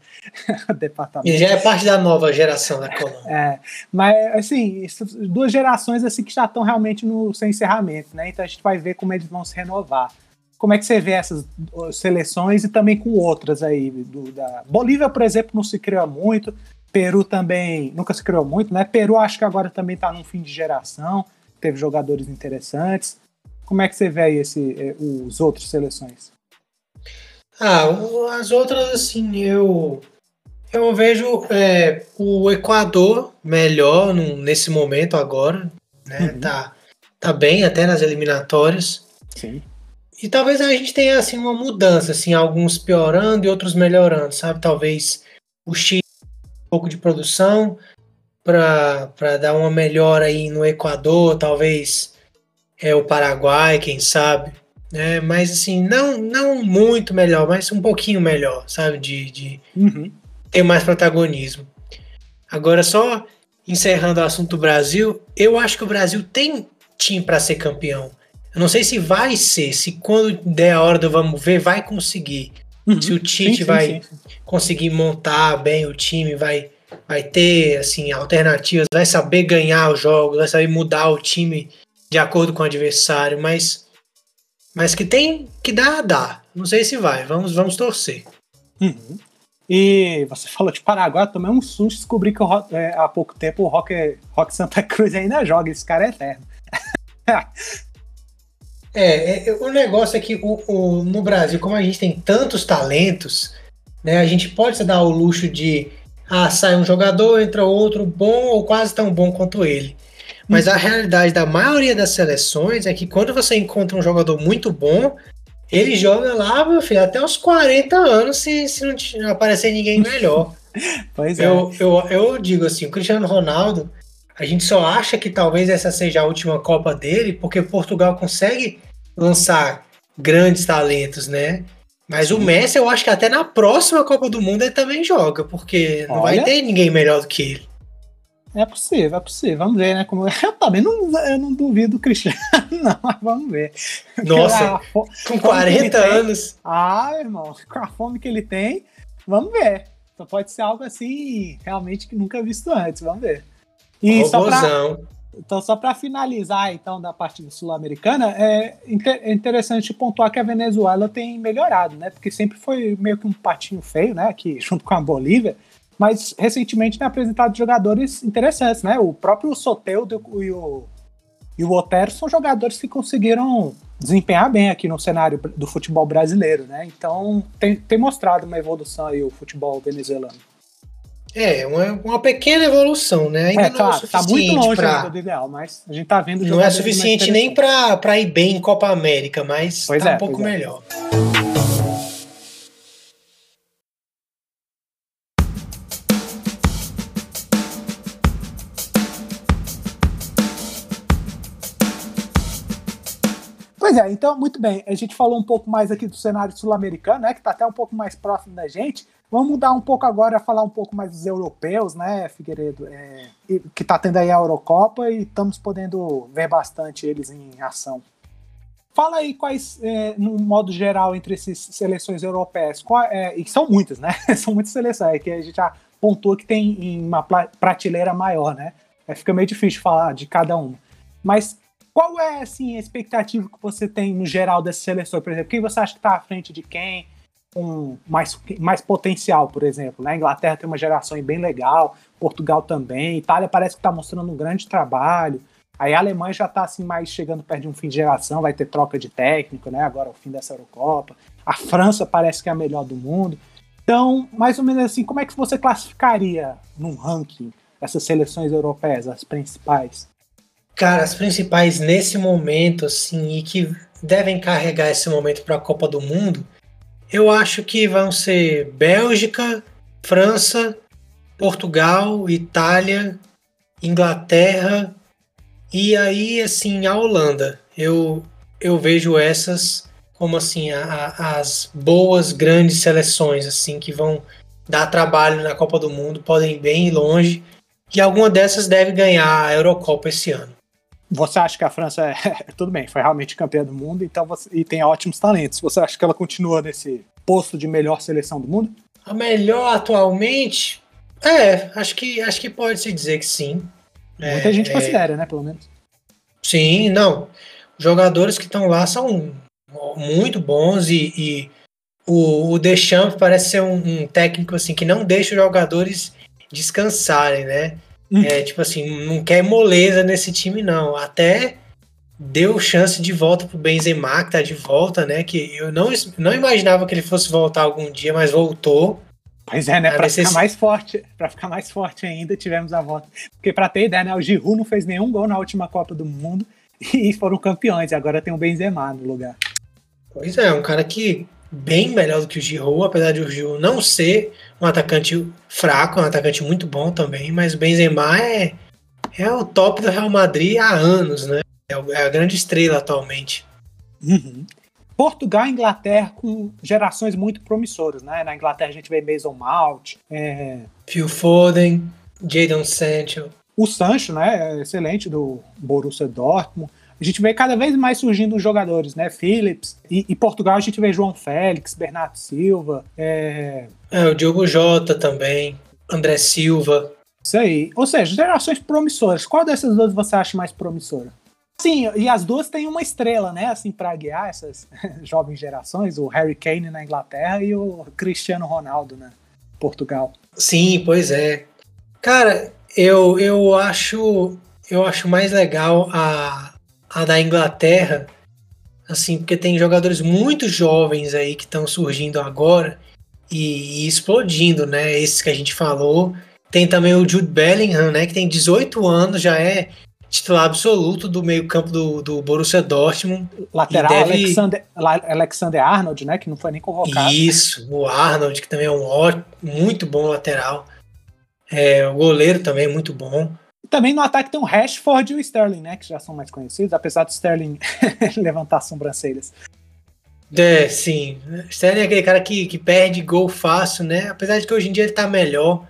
o *laughs* departamento. E já é parte da nova geração da Colômbia. É, mas assim, duas gerações assim que já estão realmente no seu encerramento, né? Então a gente vai ver como eles vão se renovar. Como é que você vê essas seleções e também com outras aí? Do, da... Bolívia, por exemplo, não se criou muito. Peru também nunca se criou muito, né? Peru acho que agora também está num fim de geração. Teve jogadores interessantes. Como é que você vê aí esse, eh, os outros seleções? Ah, as outras, assim, eu. Eu vejo é, o Equador melhor no, nesse momento agora, né? Uhum. Tá, tá bem até nas eliminatórias. Sim. E talvez a gente tenha assim uma mudança, assim, alguns piorando e outros melhorando, sabe? Talvez o Chile um pouco de produção para dar uma melhora aí no Equador, talvez é o Paraguai, quem sabe. É, mas assim, não, não muito melhor, mas um pouquinho melhor, sabe? De, de uhum. ter mais protagonismo. Agora, só encerrando o assunto Brasil, eu acho que o Brasil tem time para ser campeão. Eu não sei se vai ser, se quando der a hora do vamos ver, vai conseguir. Uhum. Se o Tite sim, sim, vai sim, conseguir montar bem o time, vai, vai ter assim alternativas, vai saber ganhar os jogos, vai saber mudar o time de acordo com o adversário, mas mas que tem que dar, dá. Não sei se vai. Vamos, vamos torcer. Uhum. E você *laughs* falou de Paraguai, eu tomei um susto descobri que o, é, há pouco tempo o Rock, Rock Santa Cruz ainda joga. Esse cara é eterno. *laughs* é, é, o negócio é que o, o, no Brasil, como a gente tem tantos talentos, né, a gente pode se dar o luxo de ah, sai um jogador, entra outro bom ou quase tão bom quanto ele. Mas a realidade da maioria das seleções é que quando você encontra um jogador muito bom, ele joga lá, meu filho, até os 40 anos se, se não aparecer ninguém melhor. *laughs* pois é. Eu, eu, eu digo assim, o Cristiano Ronaldo, a gente só acha que talvez essa seja a última Copa dele, porque Portugal consegue lançar grandes talentos, né? Mas Sim. o Messi, eu acho que até na próxima Copa do Mundo ele também joga, porque não Olha. vai ter ninguém melhor do que ele. É possível, é possível. Vamos ver, né? Como... *laughs* Eu também não, eu não duvido do Cristiano, *laughs* não, mas vamos ver. Nossa, com 40 anos. Tem... Ah, irmão, *laughs* com a fome que ele tem, vamos ver. Então pode ser algo assim, realmente que nunca visto antes, vamos ver. E só pra, então, só para finalizar, então, da parte sul-americana, é, é interessante pontuar que a Venezuela tem melhorado, né? Porque sempre foi meio que um patinho feio, né? Aqui, junto com a Bolívia mas recentemente tem apresentado jogadores interessantes, né? O próprio Soteudo e o, e o Otero são jogadores que conseguiram desempenhar bem aqui no cenário do futebol brasileiro, né? Então tem, tem mostrado uma evolução aí o futebol venezuelano. É, uma, uma pequena evolução, né? Ainda é, não é claro, é tá muito longe pra... do ideal, mas a gente tá vendo Não é suficiente nem para ir bem em Copa América, mas pois tá é, um pouco é. melhor. Pois é, então, muito bem. A gente falou um pouco mais aqui do cenário sul-americano, né? Que está até um pouco mais próximo da gente. Vamos mudar um pouco agora, falar um pouco mais dos europeus, né, Figueiredo? É, que está tendo aí a Eurocopa e estamos podendo ver bastante eles em ação. Fala aí quais, é, no modo geral, entre essas seleções europeias, qual, é, e são muitas, né? *laughs* são muitas seleções, é que a gente já pontuou que tem uma prateleira maior, né? É, fica meio difícil falar de cada uma. Mas qual é assim, a expectativa que você tem no geral dessa seleção, por exemplo? Quem você acha que está à frente de quem? Com mais, mais potencial, por exemplo. Né? A Inglaterra tem uma geração bem legal, Portugal também, Itália parece que está mostrando um grande trabalho. Aí a Alemanha já está assim, mais chegando perto de um fim de geração, vai ter troca de técnico, né? Agora o fim dessa Eurocopa. A França parece que é a melhor do mundo. Então, mais ou menos assim, como é que você classificaria num ranking essas seleções europeias, as principais? Cara, as principais nesse momento, assim, e que devem carregar esse momento para a Copa do Mundo, eu acho que vão ser Bélgica, França, Portugal, Itália, Inglaterra e aí, assim, a Holanda. Eu, eu vejo essas como, assim, a, a, as boas, grandes seleções, assim, que vão dar trabalho na Copa do Mundo, podem ir bem longe. E alguma dessas deve ganhar a Eurocopa esse ano. Você acha que a França é. *laughs* Tudo bem, foi realmente campeã do mundo então você, e tem ótimos talentos. Você acha que ela continua nesse posto de melhor seleção do mundo? A melhor atualmente? É, acho que, acho que pode se dizer que sim. Muita é, gente considera, né, pelo menos. Sim, não. Os jogadores que estão lá são muito bons e, e o, o Deschamps parece ser um, um, técnico assim que não deixa os jogadores descansarem, né? Hum. É, tipo assim, não quer moleza nesse time, não. Até deu chance de volta pro Benzema, que tá de volta, né? Que eu não, não imaginava que ele fosse voltar algum dia, mas voltou. Pois é, né? Necess... ficar mais forte, para ficar mais forte ainda, tivemos a volta. Porque para ter ideia, né, o Giroud não fez nenhum gol na última Copa do Mundo *laughs* e foram campeões. E agora tem o Benzema no lugar. Pois é, um cara que bem melhor do que o Giroud, apesar de o Giroud não ser um atacante fraco, um atacante muito bom também, mas o Benzema é é o top do Real Madrid há anos, né? É, é a grande estrela atualmente. Uhum. Portugal e Inglaterra com gerações muito promissoras, né? Na Inglaterra a gente vê Mason Mount, é... Phil Foden, Jadon Sancho. O Sancho, né? É excelente do Borussia Dortmund. A gente vê cada vez mais surgindo os jogadores, né? Phillips. E, e Portugal a gente vê João Félix, Bernardo Silva. É... é, o Diogo Jota também. André Silva. Isso aí. Ou seja, gerações promissoras. Qual dessas duas você acha mais promissora? Sim, e as duas têm uma estrela, né? Assim, para guiar essas *laughs* jovens gerações, o Harry Kane na Inglaterra e o Cristiano Ronaldo na Portugal. Sim, pois é. Cara, eu, eu acho eu acho mais legal a, a da Inglaterra, assim, porque tem jogadores muito jovens aí que estão surgindo agora e, e, explodindo, né? Esses que a gente falou. Tem também o Jude Bellingham, né? Que tem 18 anos, já é titular absoluto do meio-campo do, do Borussia Dortmund. Lateral deve... Alexander, Alexander Arnold, né? Que não foi nem convocado. Isso, o Arnold, que também é um ótimo, muito bom lateral. É, o goleiro também é muito bom. Também no ataque tem o Rashford e o Sterling, né? Que já são mais conhecidos, apesar do Sterling *laughs* levantar sobrancelhas. É, sim. Sterling é aquele cara que, que perde gol fácil, né? Apesar de que hoje em dia ele tá melhor. Hum.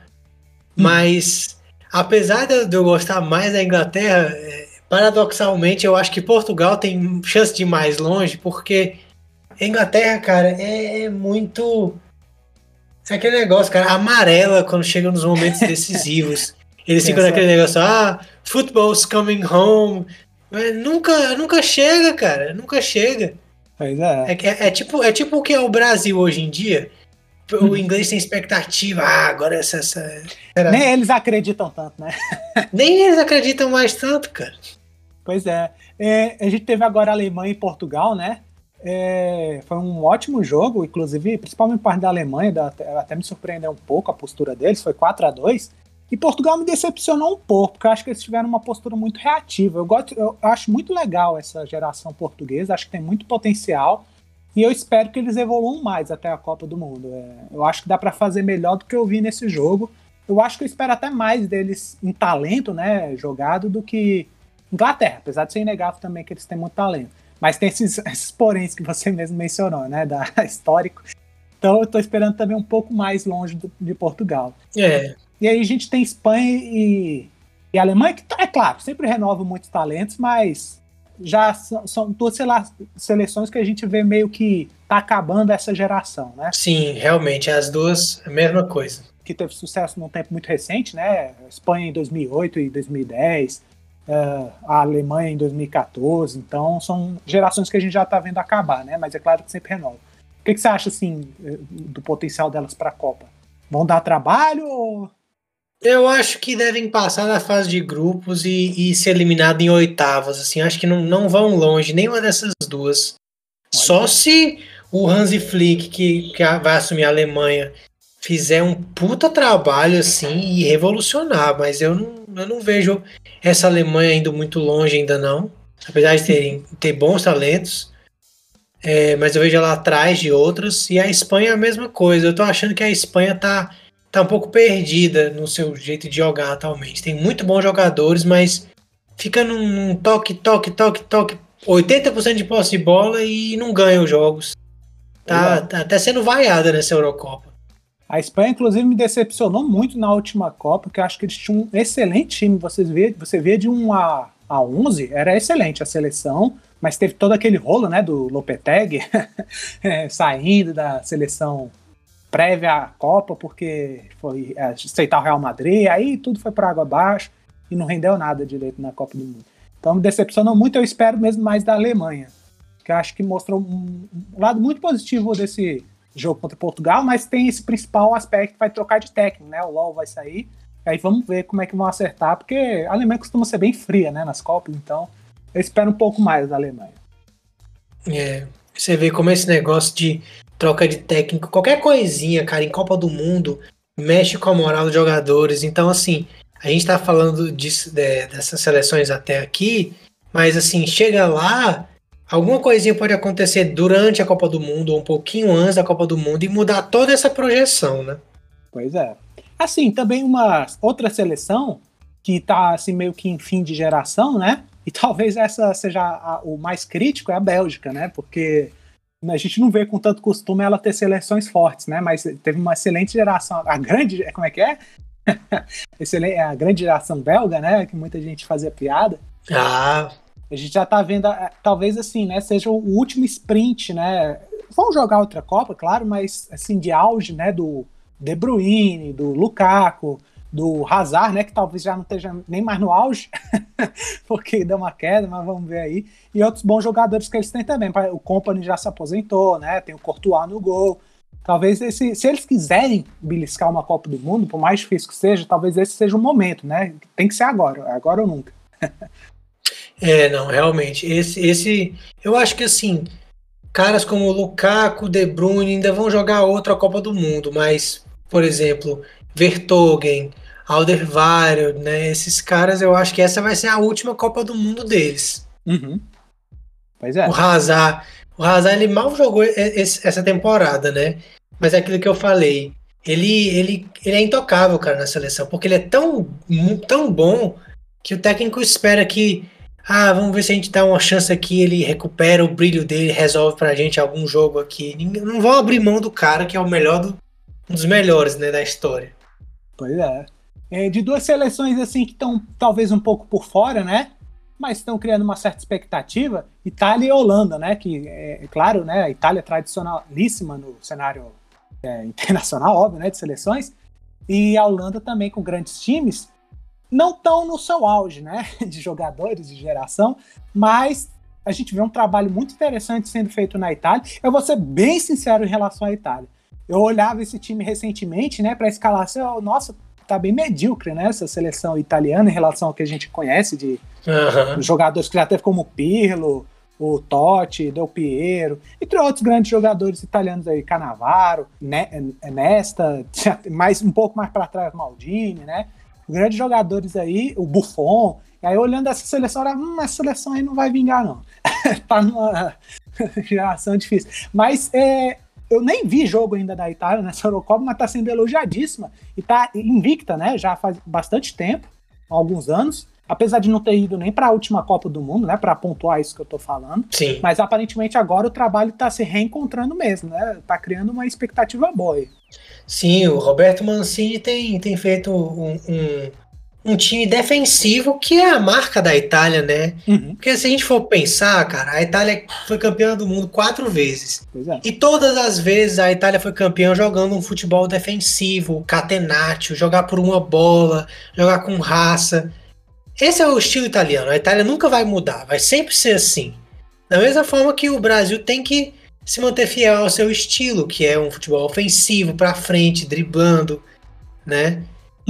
Mas apesar de eu gostar mais da Inglaterra, é, paradoxalmente eu acho que Portugal tem chance de ir mais longe, porque a Inglaterra, cara, é, é muito. É aquele negócio, cara, amarela quando chega nos momentos *laughs* decisivos. Eles ficam naquele negócio, ah, football's coming home. Mas nunca, nunca chega, cara, nunca chega. Pois é. É, é, é, tipo, é tipo o que é o Brasil hoje em dia o uhum. inglês tem expectativa. Ah, agora essa. essa era... Nem eles acreditam tanto, né? *laughs* Nem eles acreditam mais tanto, cara. Pois é. é a gente teve agora Alemanha e Portugal, né? É, foi um ótimo jogo, inclusive, principalmente parte da Alemanha, da, até me surpreendeu um pouco a postura deles, foi 4 a 2 E Portugal me decepcionou um pouco, porque eu acho que eles tiveram uma postura muito reativa. Eu, gosto, eu acho muito legal essa geração portuguesa, acho que tem muito potencial. E eu espero que eles evoluam mais até a Copa do Mundo. É, eu acho que dá para fazer melhor do que eu vi nesse jogo. Eu acho que eu espero até mais deles em talento, né, jogado, do que Inglaterra, apesar de ser inegável também que eles têm muito talento. Mas tem esses, *laughs* esses poréns que você mesmo mencionou, né, da *laughs* histórico. Então eu tô esperando também um pouco mais longe do, de Portugal. É. E aí a gente tem Espanha e, e Alemanha, que é claro, sempre renovam muitos talentos, mas já são, são duas sei lá, seleções que a gente vê meio que tá acabando essa geração, né? Sim, realmente, as duas, a mesma coisa. Que teve sucesso num tempo muito recente, né? Espanha em 2008 e 2010, uh, a Alemanha em 2014, então são gerações que a gente já tá vendo acabar, né? Mas é claro que sempre renova. O que, que você acha, assim, eh, do potencial delas para a Copa? Vão dar trabalho ou eu acho que devem passar na fase de grupos e, e ser eliminado em oitavas. Assim, acho que não, não vão longe, nenhuma dessas duas. Olha. Só se o Hansi Flick, que, que vai assumir a Alemanha, fizer um puta trabalho assim e revolucionar. Mas eu não, eu não vejo essa Alemanha indo muito longe ainda não. Apesar de terem, ter bons talentos. É, mas eu vejo ela atrás de outras. E a Espanha é a mesma coisa. Eu tô achando que a Espanha tá tá um pouco perdida no seu jeito de jogar atualmente. Tem muito bons jogadores, mas fica num, num toque, toque, toque, toque, 80% de posse de bola e não ganha os jogos. Tá, tá até sendo vaiada nessa Eurocopa. A Espanha, inclusive, me decepcionou muito na última Copa, porque eu acho que eles tinham um excelente time. Você vê, você vê de 1 a, a 11, era excelente a seleção, mas teve todo aquele rolo né, do Lopetegui *laughs* é, saindo da seleção prévia à Copa, porque foi é, aceitar o Real Madrid, aí tudo foi para água abaixo e não rendeu nada direito na Copa do Mundo. Então me decepcionou muito, eu espero mesmo mais da Alemanha, que eu acho que mostrou um, um lado muito positivo desse jogo contra Portugal, mas tem esse principal aspecto que vai trocar de técnico, né? O LoL vai sair, aí vamos ver como é que vão acertar, porque a Alemanha costuma ser bem fria, né, nas Copas, então eu espero um pouco mais da Alemanha. É, você vê como esse negócio de troca de técnico, qualquer coisinha, cara, em Copa do Mundo, mexe com a moral dos jogadores. Então, assim, a gente tá falando disso, de, dessas seleções até aqui, mas assim, chega lá, alguma coisinha pode acontecer durante a Copa do Mundo, ou um pouquinho antes da Copa do Mundo, e mudar toda essa projeção, né? Pois é. Assim, também uma outra seleção que tá assim meio que em fim de geração, né? E talvez essa seja a, o mais crítico é a Bélgica, né? Porque a gente não vê com tanto costume ela ter seleções fortes, né? Mas teve uma excelente geração, a grande, como é que é? *laughs* excelente, a grande geração belga, né? Que muita gente fazia piada. Ah. A gente já tá vendo, talvez assim, né? Seja o último sprint, né? Vão jogar outra Copa, claro, mas assim de auge, né? Do De Bruyne, do Lukaku, do Hazard, né, que talvez já não esteja nem mais no auge, *laughs* porque deu uma queda, mas vamos ver aí. E outros bons jogadores que eles têm também. O Company já se aposentou, né? Tem o Courtois no gol. Talvez esse, se eles quiserem beliscar uma Copa do Mundo, por mais difícil que seja, talvez esse seja o momento, né? Tem que ser agora, agora ou nunca. *laughs* é, não, realmente. Esse, esse, eu acho que assim, caras como Lukaku, De Bruyne ainda vão jogar outra Copa do Mundo, mas, por exemplo, Vertogen, Alderweireld, né? Esses caras, eu acho que essa vai ser a última Copa do Mundo deles. Uhum. Pois é. O Hazard, o Hazard ele mal jogou esse, essa temporada, né? Mas é aquilo que eu falei. Ele, ele, ele é intocável, cara, na seleção, porque ele é tão, tão bom que o técnico espera que, ah, vamos ver se a gente dá uma chance aqui, ele recupera o brilho dele, resolve pra gente algum jogo aqui. Não vão abrir mão do cara que é o melhor do, um dos melhores, né, da história. Pois é. é de duas seleções assim que estão talvez um pouco por fora, né? Mas estão criando uma certa expectativa, Itália e Holanda, né? Que é, é claro, né? A Itália é tradicionalíssima no cenário é, *laughs* internacional, óbvio, né? De seleções. E a Holanda também com grandes times não estão no seu auge, né? *laughs* De jogadores de geração, mas a gente vê um trabalho muito interessante sendo feito na Itália. Eu vou ser bem sincero em relação à Itália eu olhava esse time recentemente, né, para escalar, assim, nossa, tá bem medíocre, né, essa seleção italiana em relação ao que a gente conhece de uhum. jogadores que já teve como Pirlo, o Totti, Del Piero, entre outros grandes jogadores italianos aí, Canavaro, Nesta, *laughs* mais um pouco mais para trás Maldini, né? Grandes jogadores aí, o Buffon. E aí olhando essa seleção, era, hum, essa seleção aí não vai vingar não. *laughs* tá numa *laughs* geração difícil. Mas é, eu nem vi jogo ainda da Itália nessa Eurocopa, mas está sendo elogiadíssima e está invicta, né? Já faz bastante tempo, alguns anos. Apesar de não ter ido nem para a última Copa do Mundo, né? Para pontuar isso que eu estou falando. Sim. Mas aparentemente agora o trabalho está se reencontrando mesmo, né? Está criando uma expectativa boa. Aí. Sim, o Roberto Mancini tem, tem feito um, um um time defensivo que é a marca da Itália, né? Uhum. Porque se a gente for pensar, cara, a Itália foi campeã do mundo quatro vezes. É. E todas as vezes a Itália foi campeã jogando um futebol defensivo, catenaccio, jogar por uma bola, jogar com raça. Esse é o estilo italiano. A Itália nunca vai mudar, vai sempre ser assim. Da mesma forma que o Brasil tem que se manter fiel ao seu estilo, que é um futebol ofensivo, para frente, driblando, né?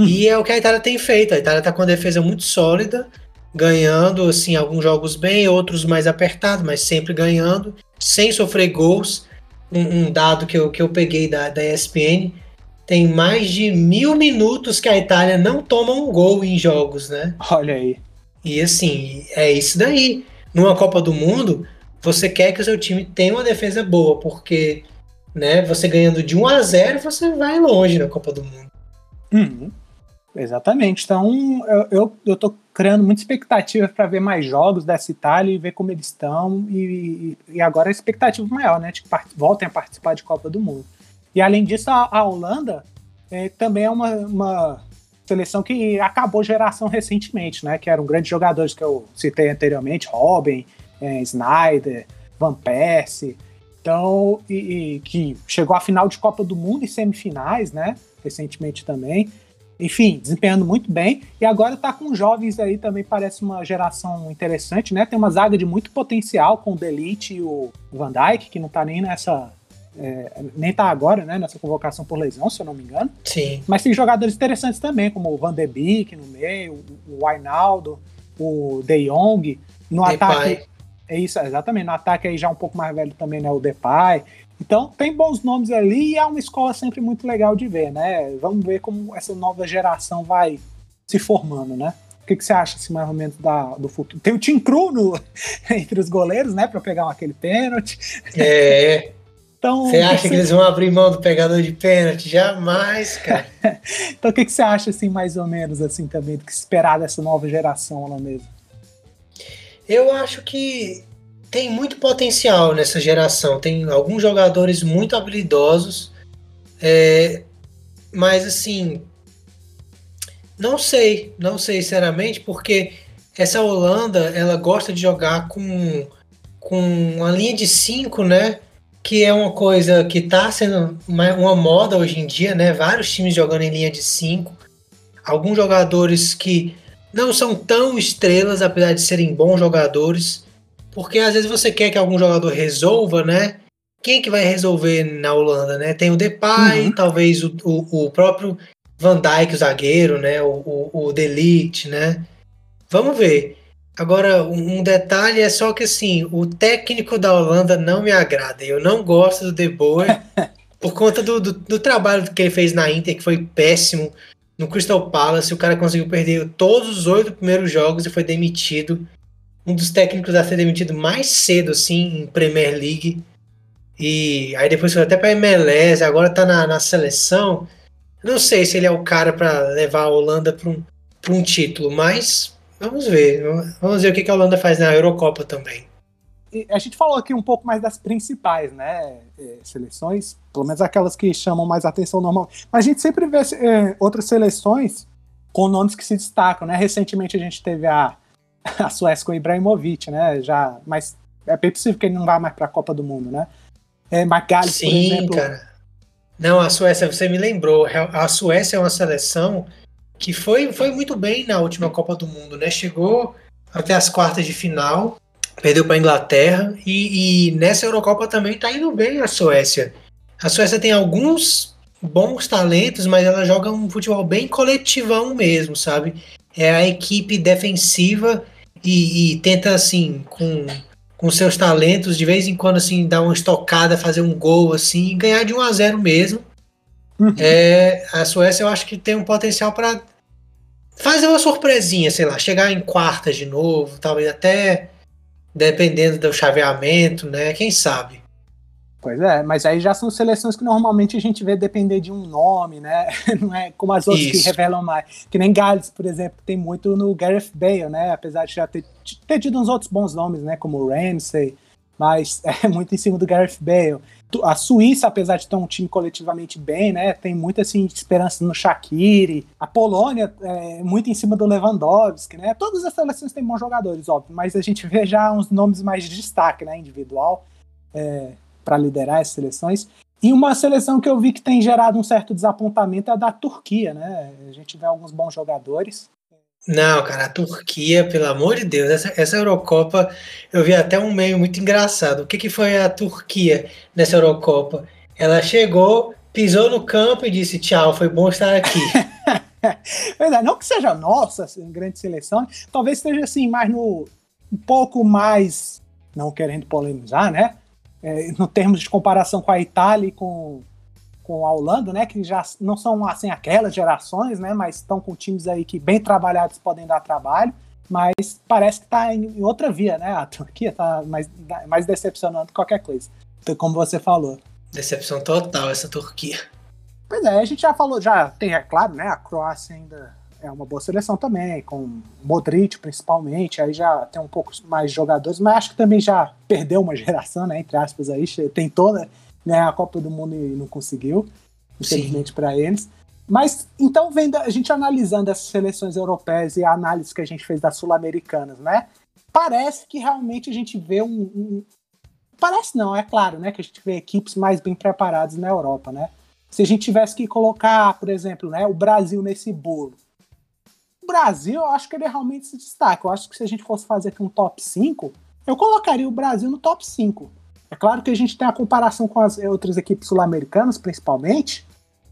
E é o que a Itália tem feito. A Itália está com uma defesa muito sólida, ganhando assim alguns jogos bem, outros mais apertados, mas sempre ganhando, sem sofrer gols. Um, um, dado que eu, que eu peguei da, da ESPN, tem mais de mil minutos que a Itália não toma um gol em jogos, né? Olha aí. E assim, é isso daí. Numa Copa do Mundo, você quer que o seu time tenha uma defesa boa, porque né, você ganhando de 1 a 0 você vai longe na Copa do Mundo. Uhum. Exatamente. Então, eu, eu, eu tô criando muita expectativa para ver mais jogos dessa Itália e ver como eles estão. E, e agora a expectativa maior, né? De que voltem a participar de Copa do Mundo. E além disso, a, a Holanda é, também é uma, uma seleção que acabou geração recentemente, né? Que eram grandes jogadores que eu citei anteriormente, Robin, é, Snyder, Van Persie. Então, e, e, que chegou à final de Copa do Mundo e semifinais, né? Recentemente também enfim, desempenhando muito bem. E agora tá com jovens aí também, parece uma geração interessante, né? Tem uma zaga de muito potencial com o Delite e o Van Dijk, que não tá nem nessa. É, nem tá agora, né? Nessa convocação por lesão, se eu não me engano. Sim. Mas tem jogadores interessantes também, como o Van de Beek no meio, o Wijnaldo, o De Jong. No Depay. ataque. É isso, exatamente. No ataque aí já um pouco mais velho também, né? O Depay. Então tem bons nomes ali e é uma escola sempre muito legal de ver, né? Vamos ver como essa nova geração vai se formando, né? O que, que você acha, assim, mais ou menos, da, do futuro? Tem o Tim Cru no, *laughs* entre os goleiros, né? Para pegar aquele pênalti. É. Então, você acha que, que, eles vão abrir mão do pegador de pênalti? Jamais, cara. *laughs* então o que, que você acha, assim, mais ou menos, assim, também, do que esperar dessa nova geração lá mesmo? Eu acho que tem muito potencial nessa geração. Tem alguns jogadores muito habilidosos. É, mas assim, não sei, não sei sinceramente, porque essa Holanda ela gosta de jogar com, com uma linha de 5, né? Que é uma coisa que está sendo uma, uma, moda hoje em dia, né? Vários times jogando em linha de 5. Alguns jogadores que não são tão estrelas, apesar de serem bons jogadores. Porque às vezes você quer que algum jogador resolva, né? Quem que vai resolver na Holanda, né? Tem o Depay, uhum. talvez o, o, o, próprio Van Dijk, o zagueiro, né? O, o, o Delite, né? Vamos ver. Agora, um detalhe é só que assim, o técnico da Holanda não me agrada. Eu não gosto do De Boer *laughs* por conta do, do, do, trabalho que ele fez na Inter, que foi péssimo. No Crystal Palace, o cara conseguiu perder todos os oito primeiros jogos e foi demitido um dos técnicos a ser demitido mais cedo, assim, em Premier League. E aí depois foi até para MLS, agora tá na, na seleção. Não sei se ele é o cara para levar a Holanda para um, um título, mas vamos ver. Vamos ver o que, a Holanda faz na Eurocopa também. A gente falou aqui um pouco mais das principais né, é, seleções, pelo menos aquelas que chamam mais atenção normal. Mas a gente sempre vê é, outras seleções com nomes que se destacam. Né? Recentemente a gente teve a, *laughs* a Suécia com o Ibrahimovic, né? Já, mas é bem possível que ele não vá mais para a Copa do Mundo, né? É, Magalhães, Sim, por exemplo. cara. Não, a Suécia, você me lembrou. A Suécia é uma seleção que foi, foi muito bem na última Copa do Mundo, né? Chegou até as quartas de final, perdeu para a Inglaterra e, e, nessa Eurocopa também está indo bem a Suécia. A Suécia tem alguns bons talentos, mas ela joga um futebol bem coletivão mesmo, sabe? É a equipe defensiva e, e tenta assim com com seus talentos de vez em quando assim dar uma estocada, fazer um gol assim, e ganhar de 1 a 0 mesmo. Uhum. É, a Suécia eu acho que tem um potencial para fazer uma surpresinha, sei lá, chegar em quartas de novo, talvez até dependendo do chaveamento, né? Quem sabe? Pois é, mas aí já são seleções que normalmente a gente vê depender de um nome, né? *laughs* Não é como as outras Isso. que revelam mais. Que nem Gales, por exemplo, tem muito no Gareth Bale, né? Apesar de já ter, ter tido uns outros bons nomes, né? Como o Ramsey, mas *laughs* é muito em cima do Gareth Bale. A Suíça, apesar de ter um time coletivamente bem, né? Tem muita assim, esperança no Shaqiri. A Polônia é muito em cima do Lewandowski, né? Todas as seleções têm bons jogadores, óbvio, mas a gente vê já uns nomes mais de destaque, né? Individual. É, para liderar as seleções. E uma seleção que eu vi que tem gerado um certo desapontamento é a da Turquia, né? A gente vê alguns bons jogadores. Não, cara, a Turquia, pelo amor de Deus, essa, essa Eurocopa, eu vi até um meio muito engraçado. O que, que foi a Turquia nessa Eurocopa? Ela chegou, pisou no campo e disse tchau, foi bom estar aqui. *laughs* Verdade, não que seja nossa assim, grande seleção, talvez esteja assim, mais no um pouco mais, não querendo polemizar, né? É, no termos de comparação com a Itália e com, com a Holanda, né, que já não são assim aquelas gerações, né, mas estão com times aí que bem trabalhados podem dar trabalho, mas parece que está em, outra via, né, a Turquia está mais, mais decepcionando que qualquer coisa, então, como você falou. Decepção total essa Turquia. Pois é, a gente já falou, já tem, é claro, né, a Croácia ainda é uma boa seleção também, com Modric principalmente, aí já tem um pouco mais de jogadores, mas acho que também já perdeu uma *laughs* geração, né, entre aspas aí, tentou né, a Copa do Mundo e não conseguiu, infelizmente para eles. Mas então vendo a gente analisando essas seleções europeias e a análise que a gente fez das sul-americanas, né? Parece que realmente a gente vê um, um, parece não, é claro, né, que a gente vê equipes mais bem preparadas na Europa, né? Se a gente tivesse que colocar, por exemplo, né, o Brasil nesse bolo, Brasil, eu acho que ele realmente se destaca. Eu acho que se a gente fosse fazer aqui um top 5, eu colocaria o Brasil no top 5. É claro que a gente tem a comparação com as outras equipes sul-americanas, principalmente,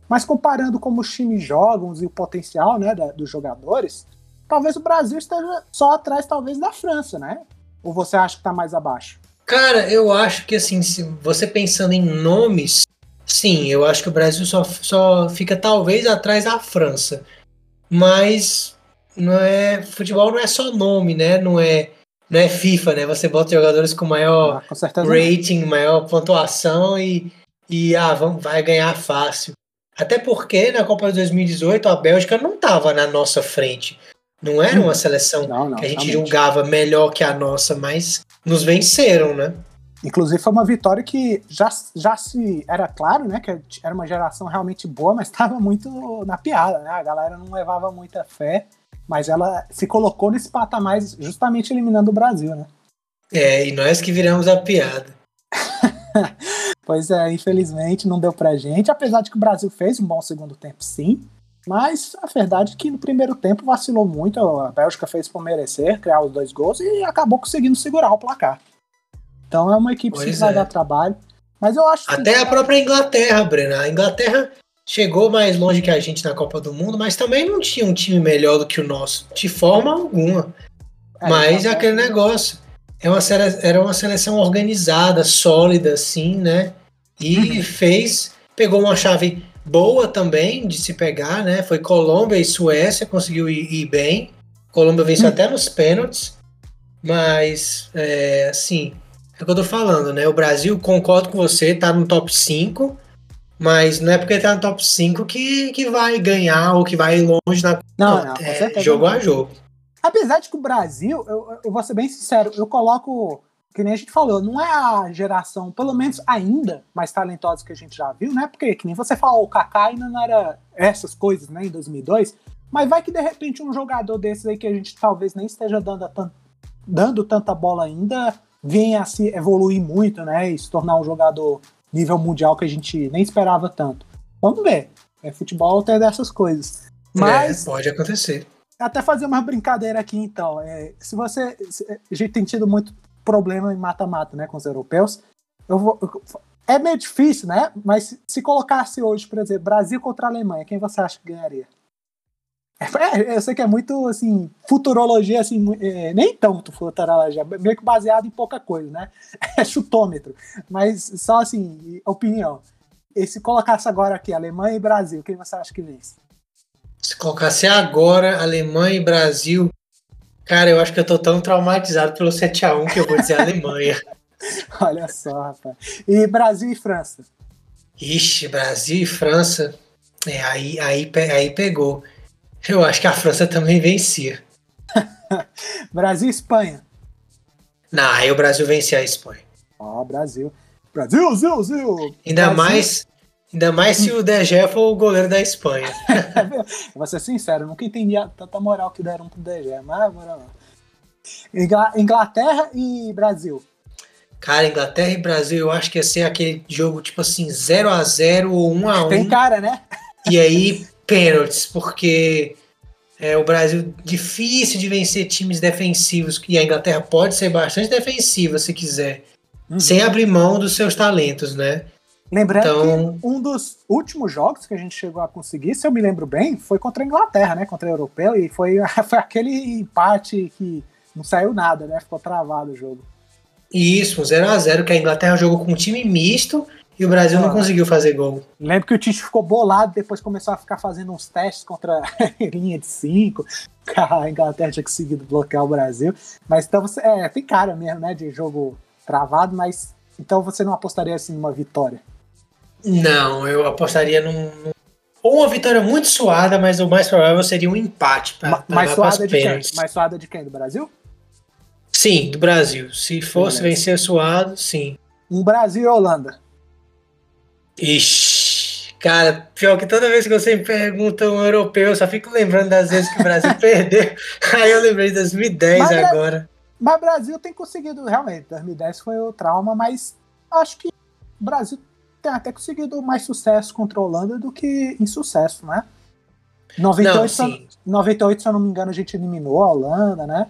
mas comparando como os times jogam e o potencial né, da, dos jogadores, talvez o Brasil esteja só atrás, talvez, da França, né? Ou você acha que tá mais abaixo? Cara, eu acho que assim, se você pensando em nomes, sim, eu acho que o Brasil só, só fica talvez atrás da França. Mas não é. Futebol não é só nome, né? Não é, não é FIFA, né? Você bota jogadores com maior Ah, com rating, maior pontuação e, e ah, vamos, vai ganhar fácil. Até porque na Copa de 2018 a Bélgica não estava na nossa frente. Não era uma seleção Não, não, que a gente realmente. julgava melhor que a nossa, mas nos venceram, né? Inclusive foi uma vitória que já, já se era claro, né, que era uma geração realmente boa, mas estava muito na piada, né? A galera não levava muita fé, mas ela se colocou nesse patamar justamente eliminando o Brasil, né? É, e nós que viramos a piada. *laughs* Pois é, infelizmente não deu pra gente, apesar de que o Brasil fez um bom segundo tempo, sim. Mas a verdade é que no primeiro tempo vacilou muito, a Bélgica fez por merecer, criar os dois gols e acabou conseguindo segurar o placar. Então é uma equipe Pois que vai é. dar trabalho. Mas eu acho que Até a própria Inglaterra, Brena. A Inglaterra chegou mais longe que a gente na Copa do Mundo, mas também não tinha um time melhor do que o nosso, de forma alguma. É, mas é aquele negócio. É uma era uma seleção organizada, sólida, assim, né? E fez, pegou uma chave boa também de se pegar, né? Foi Colômbia e Suécia, conseguiu ir, ir bem. Colômbia venceu até nos pênaltis, mas, é, assim, é o que eu tô falando, né? O Brasil, concordo com você, tá no top 5, mas não é porque tá no top 5 que, que vai ganhar ou que vai longe na Não, não, é, jogo a jogo. Apesar de que o Brasil, eu, eu vou ser bem sincero, eu coloco, que nem a gente falou, não é a geração, pelo menos ainda, mais talentosa que a gente já viu, né? Porque, que nem você falou, o Kaká ainda não era essas coisas, né, em 2002, mas vai que de repente um jogador desses aí que a gente talvez nem esteja dando, tan- dando tanta bola ainda, venha a se evoluir muito, né, e se tornar um jogador nível mundial que a gente nem esperava tanto. Vamos ver. É futebol tem dessas coisas. Mas É, pode acontecer. até fazer uma brincadeira aqui, então. É, se você. se- a gente tem tido muito problema em mata-mata, né, com os europeus. Eu vou, é meio difícil, né? Mas se, se colocasse hoje, por exemplo, Brasil contra a Alemanha, quem você acha que ganharia? É, eu sei que é muito, assim, futurologia, assim, é, nem tanto futurologia, meio que baseado em pouca coisa, né? *laughs* É chutômetro. Mas só, assim, opinião. E se colocasse agora aqui Alemanha e Brasil, quem você acha que vence? Se colocasse agora Alemanha e Brasil, cara, eu acho que eu tô tão traumatizado pelo 7x1 que eu vou dizer Alemanha. *laughs* Olha só, rapaz. E Brasil e França? Ixi, Brasil e França, é, aí, aí, aí pegou. Eu acho que a França também vencia. *laughs* Brasil e Espanha? Não, aí o Brasil vencia a Espanha. Ó, Brasil. Brasil, Zil, Zil! Ainda Brasil- mais, ainda mais se o Gea for o goleiro da Espanha. *laughs* Vou ser sincero, nunca entendi a- tanta moral que deram pro DG, mas bora lá. Ingla- Inglaterra e Brasil. Cara, Inglaterra e Brasil, eu acho que ia ser aquele jogo tipo assim, 0 a 0 ou 1 a 1 Tem cara, né? E aí, pênaltis, porque é, o Brasil difícil de vencer times defensivos, e a Inglaterra pode ser bastante defensiva se quiser, Uhum. sem abrir mão dos seus talentos, né? Lembrando Então- que um dos últimos jogos que a gente chegou a conseguir, se eu me lembro bem, foi contra a Inglaterra, né? Contra a Europeu, e foi, *laughs* foi aquele empate que não saiu nada, né? Ficou travado o jogo. Isso, um 0 a 0 que a Inglaterra jogou com um time misto e o Brasil não conseguiu fazer gol. Lembro que o Tite ficou bolado, depois começou a ficar fazendo uns testes contra a *laughs* linha de 5. A Inglaterra tinha conseguido bloquear o Brasil. Mas então você. É, tem cara mesmo, né? De jogo travado, mas. Então você não apostaria assim numa vitória. Não, eu apostaria num, ou uma vitória muito suada, mas o mais provável seria um empate para Ma- mais suada de quem? pênaltis. Mais suada de quem? Do Brasil? Sim, do Brasil. Se fosse Beleza. vencer suado, sim. Um Brasil e Holanda. Ixi, cara, pior que toda vez que você me pergunta um europeu, eu só fico lembrando das vezes que o Brasil *laughs* perdeu. Aí eu lembrei de 2010 Mas é- agora. Mas o Brasil tem conseguido, realmente, 2010 foi o trauma, mas acho que o Brasil tem até conseguido mais sucesso contra a Holanda do que insucesso, né? 98, Não, se, eu- sim. 98, se eu não me engano, a gente eliminou a Holanda, né?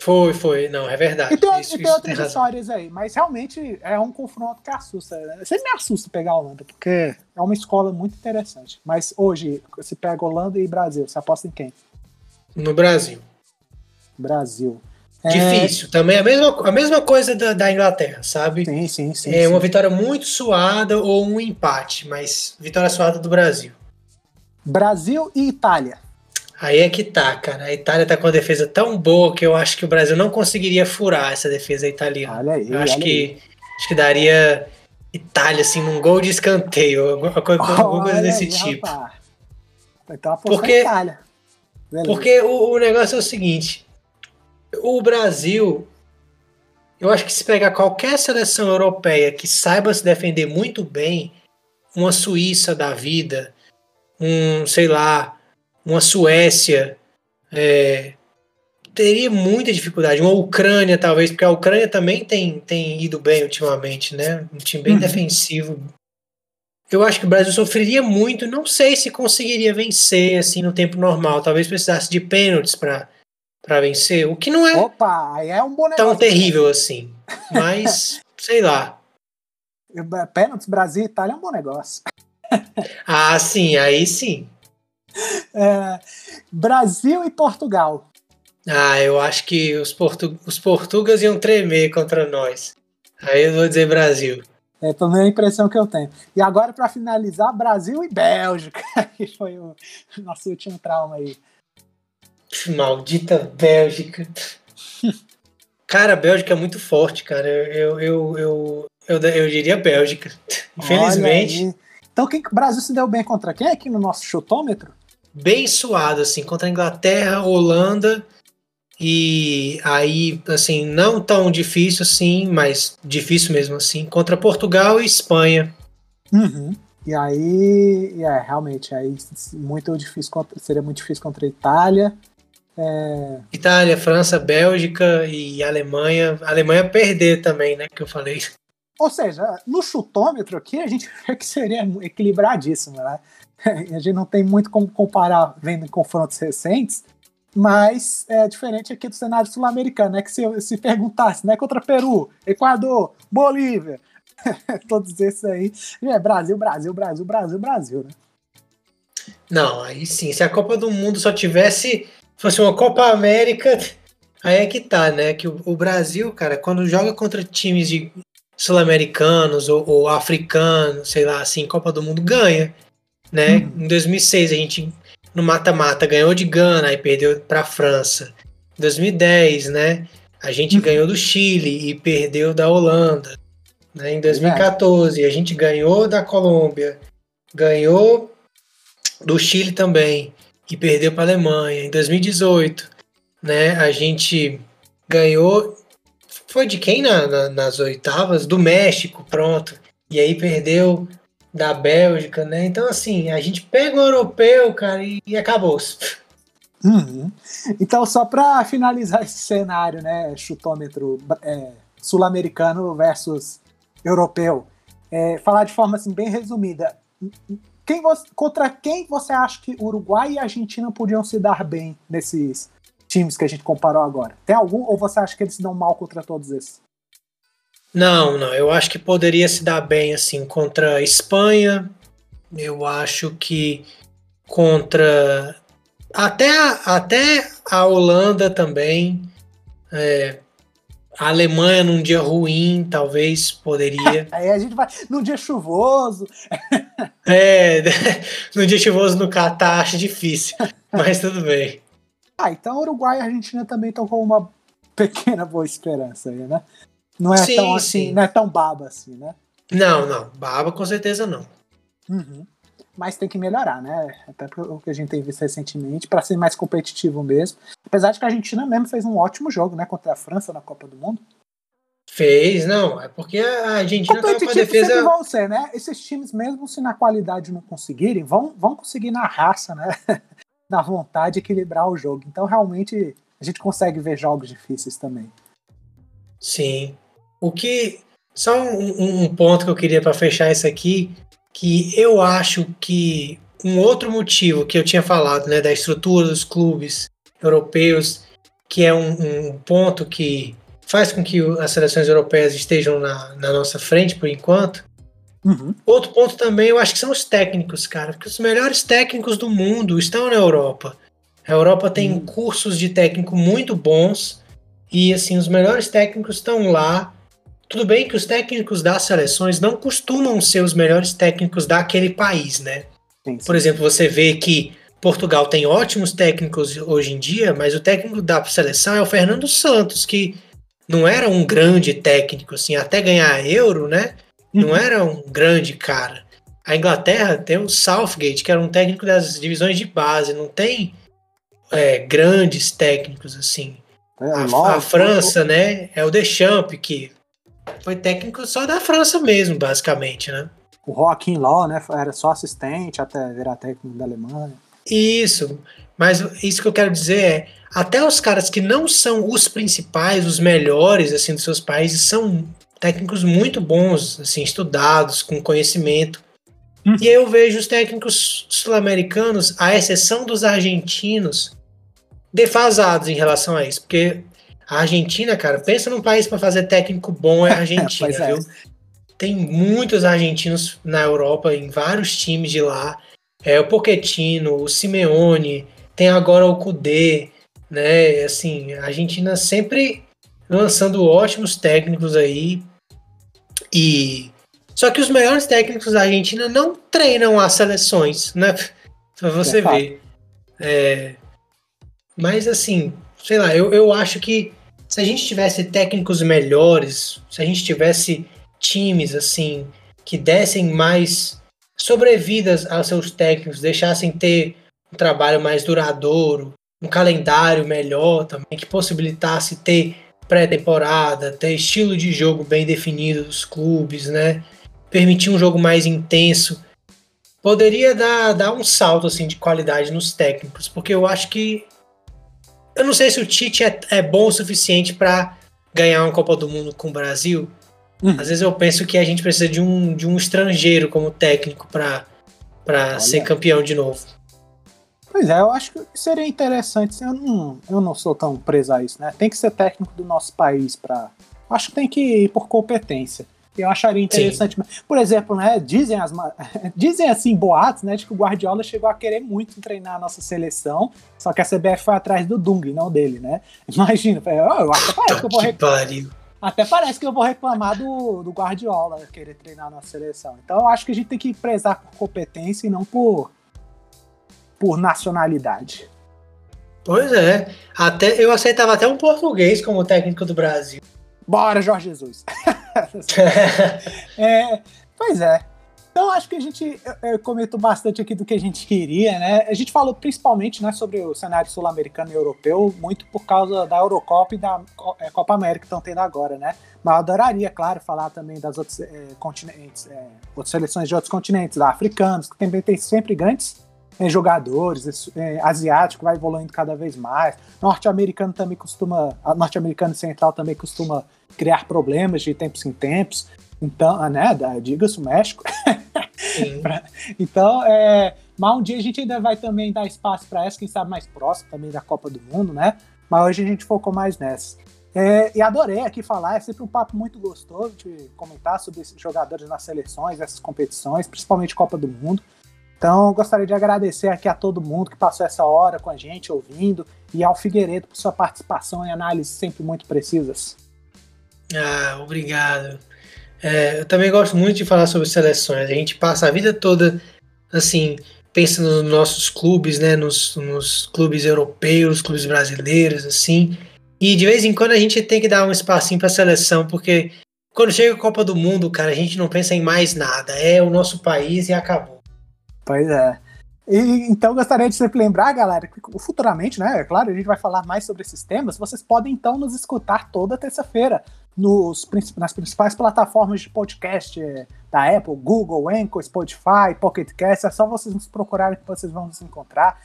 Foi, foi. Não, é verdade. E tem, Isso- e tem outras tem razão. histórias aí, mas realmente é um confronto que assusta. Né? Sempre me assusta pegar a Holanda, porque é uma escola muito interessante. Mas hoje, se pega Holanda e Brasil, você aposta em quem? No Brasil. Brasil. É... Difícil. Também a mesma, a mesma coisa da, da Inglaterra, sabe? Sim, sim, sim. É sim. uma vitória muito suada ou um empate, mas vitória suada do Brasil. Brasil e Itália. Aí é que tá, cara. A Itália tá com uma defesa tão boa que eu acho que o Brasil não conseguiria furar essa defesa italiana. Olha aí, eu acho que aí. acho que daria Itália assim num gol de escanteio, alguma coisa, alguma coisa desse aí, tipo. rapaz. Então Porque-. Porque o, o negócio é o seguinte: o Brasil, eu acho que se pegar qualquer seleção europeia que saiba se defender muito bem, uma Suíça da vida, um, sei lá, uma Suécia, é, teria muita dificuldade. Uma Ucrânia, talvez, porque a Ucrânia também tem, tem ido bem ultimamente, né? Um time bem Uhum. defensivo. Eu acho que o Brasil sofreria muito. Não sei se conseguiria vencer assim no tempo normal. Talvez precisasse de pênaltis para para vencer, o que não é Opa, é um tão terrível assim. Mas *laughs* sei lá. Pênaltis, Brasil e Itália é um bom negócio. Ah, sim, aí sim. É, Brasil e Portugal. Ah, eu acho que os, portu os portugueses iam tremer contra nós. Aí eu vou dizer Brasil. É pela minha impressão que eu tenho. E agora, para finalizar, Brasil e Bélgica, *laughs* que foi o nosso último trauma aí. Maldita Bélgica. Cara, a Bélgica é muito forte, cara. Eu, eu, eu, eu, eu diria Bélgica. Infelizmente. Então, quem, o Brasil se deu bem contra quem aqui no nosso chutômetro? Bem suado, assim, contra a Inglaterra, Holanda. E aí, assim, não tão difícil assim, mas difícil mesmo assim, contra Portugal e Espanha. Uhum. E aí, é, realmente, aí muito difícil contra, seria muito difícil contra a Itália. É, Itália, França, Bélgica e Alemanha. A Alemanha perder também, né? Que eu falei. ou seja, no chutômetro aqui a gente vê que seria equilibradíssimo, né? *laughs* A gente não tem muito como comparar vendo em confrontos recentes, mas é diferente aqui do cenário sul-americano, né? Que se, se perguntasse, né? Contra Peru, Equador, Bolívia, *laughs* todos esses aí, é Brasil, Brasil, Brasil, Brasil, Brasil, né? Não, aí sim. Se a Copa do Mundo só tivesse. fosse uma Copa América, *laughs* aí é que tá, né? Que o, o Brasil, cara, quando joga contra times de sul-americanos ou, ou africanos, sei lá, assim, Copa do Mundo ganha, né? Uhum. Em 2006 a gente no mata-mata ganhou de Gana e perdeu para a França. Em 2010, né? A gente Uhum. ganhou do Chile e perdeu da Holanda. Né? Em 2014 a gente ganhou da Colômbia, ganhou do Chile também e perdeu para a Alemanha. Em 2018, né? A gente ganhou foi de quem na- na- nas oitavas? Do México, pronto. E aí perdeu da Bélgica, né? Então, assim, a gente pega o europeu, cara, e, e acabou. Uhum. Então, só para finalizar esse cenário, né, chutômetro é, sul-americano versus europeu, é, falar de forma assim, bem resumida, quem você- contra quem você acha que Uruguai e Argentina podiam se dar bem nesses times que a gente comparou agora? Tem algum ou você acha que eles se dão mal contra todos esses? Não, não, eu acho que poderia se dar bem, assim, contra a Espanha, eu acho que contra até a, até a Holanda também, é, a Alemanha num dia ruim, talvez poderia. *laughs* Aí a gente vai num dia chuvoso, *laughs* É, *laughs* no dia chuvoso no Catar acho difícil, mas tudo bem. Ah, então Uruguai e Argentina também estão com uma pequena boa esperança aí, né? Não é Sim, tão assim, sim. não é tão baba assim, né? Não, não, Baba com certeza não. Uhum. Mas tem que melhorar, né? Até o que a gente tem visto recentemente, para ser mais competitivo mesmo. Apesar de que a Argentina mesmo fez um ótimo jogo, né? Contra a França na Copa do Mundo. Fez, não, é porque a Argentina tava com a defesa. vão ser, né? Esses times, mesmo se na qualidade não conseguirem, vão, vão conseguir na raça, né? *laughs* na vontade equilibrar o jogo. Então, realmente, a gente consegue ver jogos difíceis também. Sim. O que. Só um, um ponto que eu queria para fechar isso aqui, que eu acho que um outro motivo que eu tinha falado, né, da estrutura dos clubes europeus, que é um, um ponto que faz com que as seleções europeias estejam na, na nossa frente por enquanto. Uhum. Outro ponto também, eu acho que são os técnicos, cara, porque os melhores técnicos do mundo estão na Europa. A Europa tem Hum. cursos de técnico muito bons E assim, os melhores técnicos estão lá. Tudo bem que os técnicos das seleções não costumam ser os melhores técnicos daquele país, né? Sim, sim. Por exemplo, você vê que Portugal tem ótimos técnicos hoje em dia, mas o técnico da seleção é o Fernando Santos, que não era um grande técnico, assim, até ganhar euro, né? Não uhum. era um grande cara. A Inglaterra tem o Southgate, que era um técnico das divisões de base, não tem é, grandes técnicos assim. É, a, a, França, né? É o Deschamps, que foi técnico só da França mesmo, basicamente, né? O Joaquim Law, né? Era só assistente até virar técnico da Alemanha. Isso. Mas isso que eu quero dizer é, até os caras que não são os principais, os melhores assim dos seus países, são técnicos muito bons, assim, estudados, com conhecimento. Hum. E aí eu vejo os técnicos sul-americanos, à exceção dos argentinos, defasados em relação a isso, porque a Argentina, cara, pensa num país para fazer técnico bom é a *laughs* Argentina, é. viu? Tem muitos argentinos na Europa, em vários times de lá. É o Pochettino, o Simeone, tem agora o Kudê, né? Assim, a Argentina sempre lançando ótimos técnicos aí. E só que os melhores técnicos da Argentina não treinam as seleções, né? *laughs* Pra você é ver. É, mas assim, sei lá, eu, eu acho que se a gente tivesse técnicos melhores, se a gente tivesse times assim que dessem mais sobrevidas aos seus técnicos, deixassem ter um trabalho mais duradouro, um calendário melhor também, que possibilitasse ter pré-temporada, ter estilo de jogo bem definido dos clubes, né? Permitir um jogo mais intenso. Poderia dar, dar um salto assim de qualidade nos técnicos, porque eu acho que eu não sei se o Tite é, é bom o suficiente para ganhar uma Copa do Mundo com o Brasil. Hum. Às vezes eu penso que a gente precisa de um, de um estrangeiro como técnico para ser campeão de novo. Pois é, eu acho que seria interessante. Eu não, eu não sou tão preso a isso, né? Tem que ser técnico do nosso país para. Acho que tem que ir por competência. Eu acharia interessante. Por exemplo, né, dizem, as, *laughs* dizem assim, boatos, né, de que o Guardiola chegou a querer muito treinar a nossa seleção, só que a CBF foi atrás do Dung, não dele, né? *laughs* Imagina, eu, até parece que eu vou reclamar. Até parece que eu vou reclamar do, do Guardiola querer treinar a nossa seleção. Então eu acho que a gente tem que prezar por competência e não por, por nacionalidade. Pois é. Até, eu aceitava até um português como técnico do Brasil. Bora, Jorge Jesus. *laughs* é, pois é. Então acho que a gente comentou bastante aqui do que a gente queria, né? A gente falou principalmente né, sobre o cenário sul-americano e europeu, muito por causa da Eurocopa e da é, Copa América que estão tendo agora, né? Mas eu adoraria, claro, falar também das outras é, continentes, é, outras seleções de outros continentes, da africanos, que também tem sempre grandes é, jogadores, é, asiático vai evoluindo cada vez mais, norte-americano também costuma, norte-americano central também costuma criar problemas de tempos em tempos. Então, ah, né, diga-se o México. *laughs* então, é, mas um dia a gente ainda vai também dar espaço para essa, quem sabe mais próximo também da Copa do Mundo, né? Mas hoje a gente focou mais nessa. É, e adorei aqui falar, é sempre um papo muito gostoso de comentar sobre esses jogadores nas seleções, essas competições, principalmente Copa do Mundo. Então, gostaria de agradecer aqui a todo mundo que passou essa hora com a gente, ouvindo, e ao Figueiredo por sua participação e análises sempre muito precisas. Ah, obrigado. É, eu também gosto muito de falar sobre seleções. A gente passa a vida toda, assim, pensando nos nossos clubes, né? Nos, nos clubes europeus, clubes brasileiros, assim. E de vez em quando a gente tem que dar um espacinho para a seleção, porque quando chega a Copa do Mundo, cara, a gente não pensa em mais nada. É o nosso país e acabou. Pois é. E, então gostaria de sempre lembrar, galera, que futuramente, né? É claro, a gente vai falar mais sobre esses temas. Vocês podem então nos escutar toda terça-feira nos, nas principais plataformas de podcast é, da Apple, Google, Anchor, Spotify, Pocket Cast. É só vocês nos procurarem que vocês vão nos encontrar.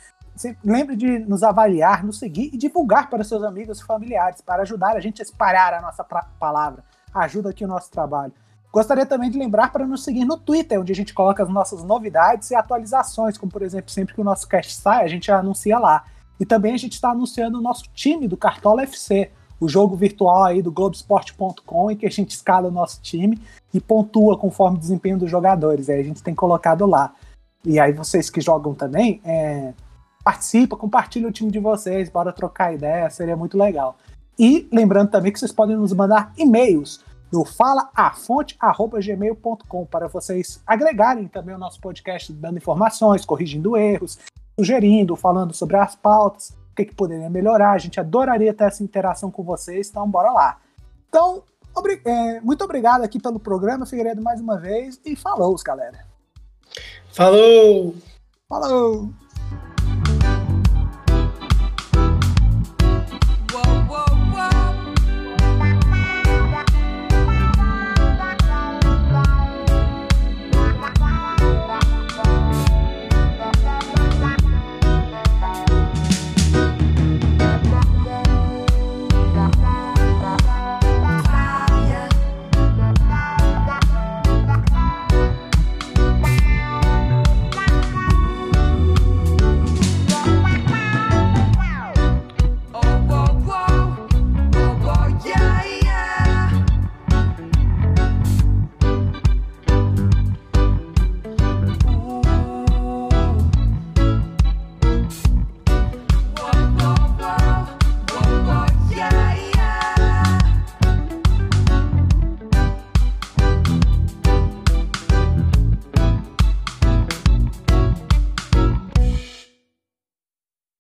Lembre de nos avaliar, nos seguir e divulgar para seus amigos e familiares, para ajudar a gente a espalhar a nossa palavra. Ajuda aqui o nosso trabalho. Gostaria também de lembrar para nos seguir no Twitter, onde a gente coloca as nossas novidades e atualizações, como por exemplo, sempre que o nosso cast sai, a gente anuncia lá. E também a gente está anunciando o nosso time do Cartola FC, o jogo virtual aí do Globoesporte.com, em que a gente escala o nosso time e pontua conforme o desempenho dos jogadores. Aí a gente tem colocado lá. E aí vocês que jogam também, é, participa, compartilha o time de vocês, bora trocar ideia, seria muito legal. E lembrando também que vocês podem nos mandar e-mails no falaafonte.gmail.com para vocês agregarem também o nosso podcast, dando informações, corrigindo erros, sugerindo, falando sobre as pautas, o que, que poderia melhorar. A gente adoraria ter essa interação com vocês, então bora lá. Então, obri é, muito obrigado aqui pelo programa, Figueiredo, mais uma vez, e falou, galera. Falou! Falou!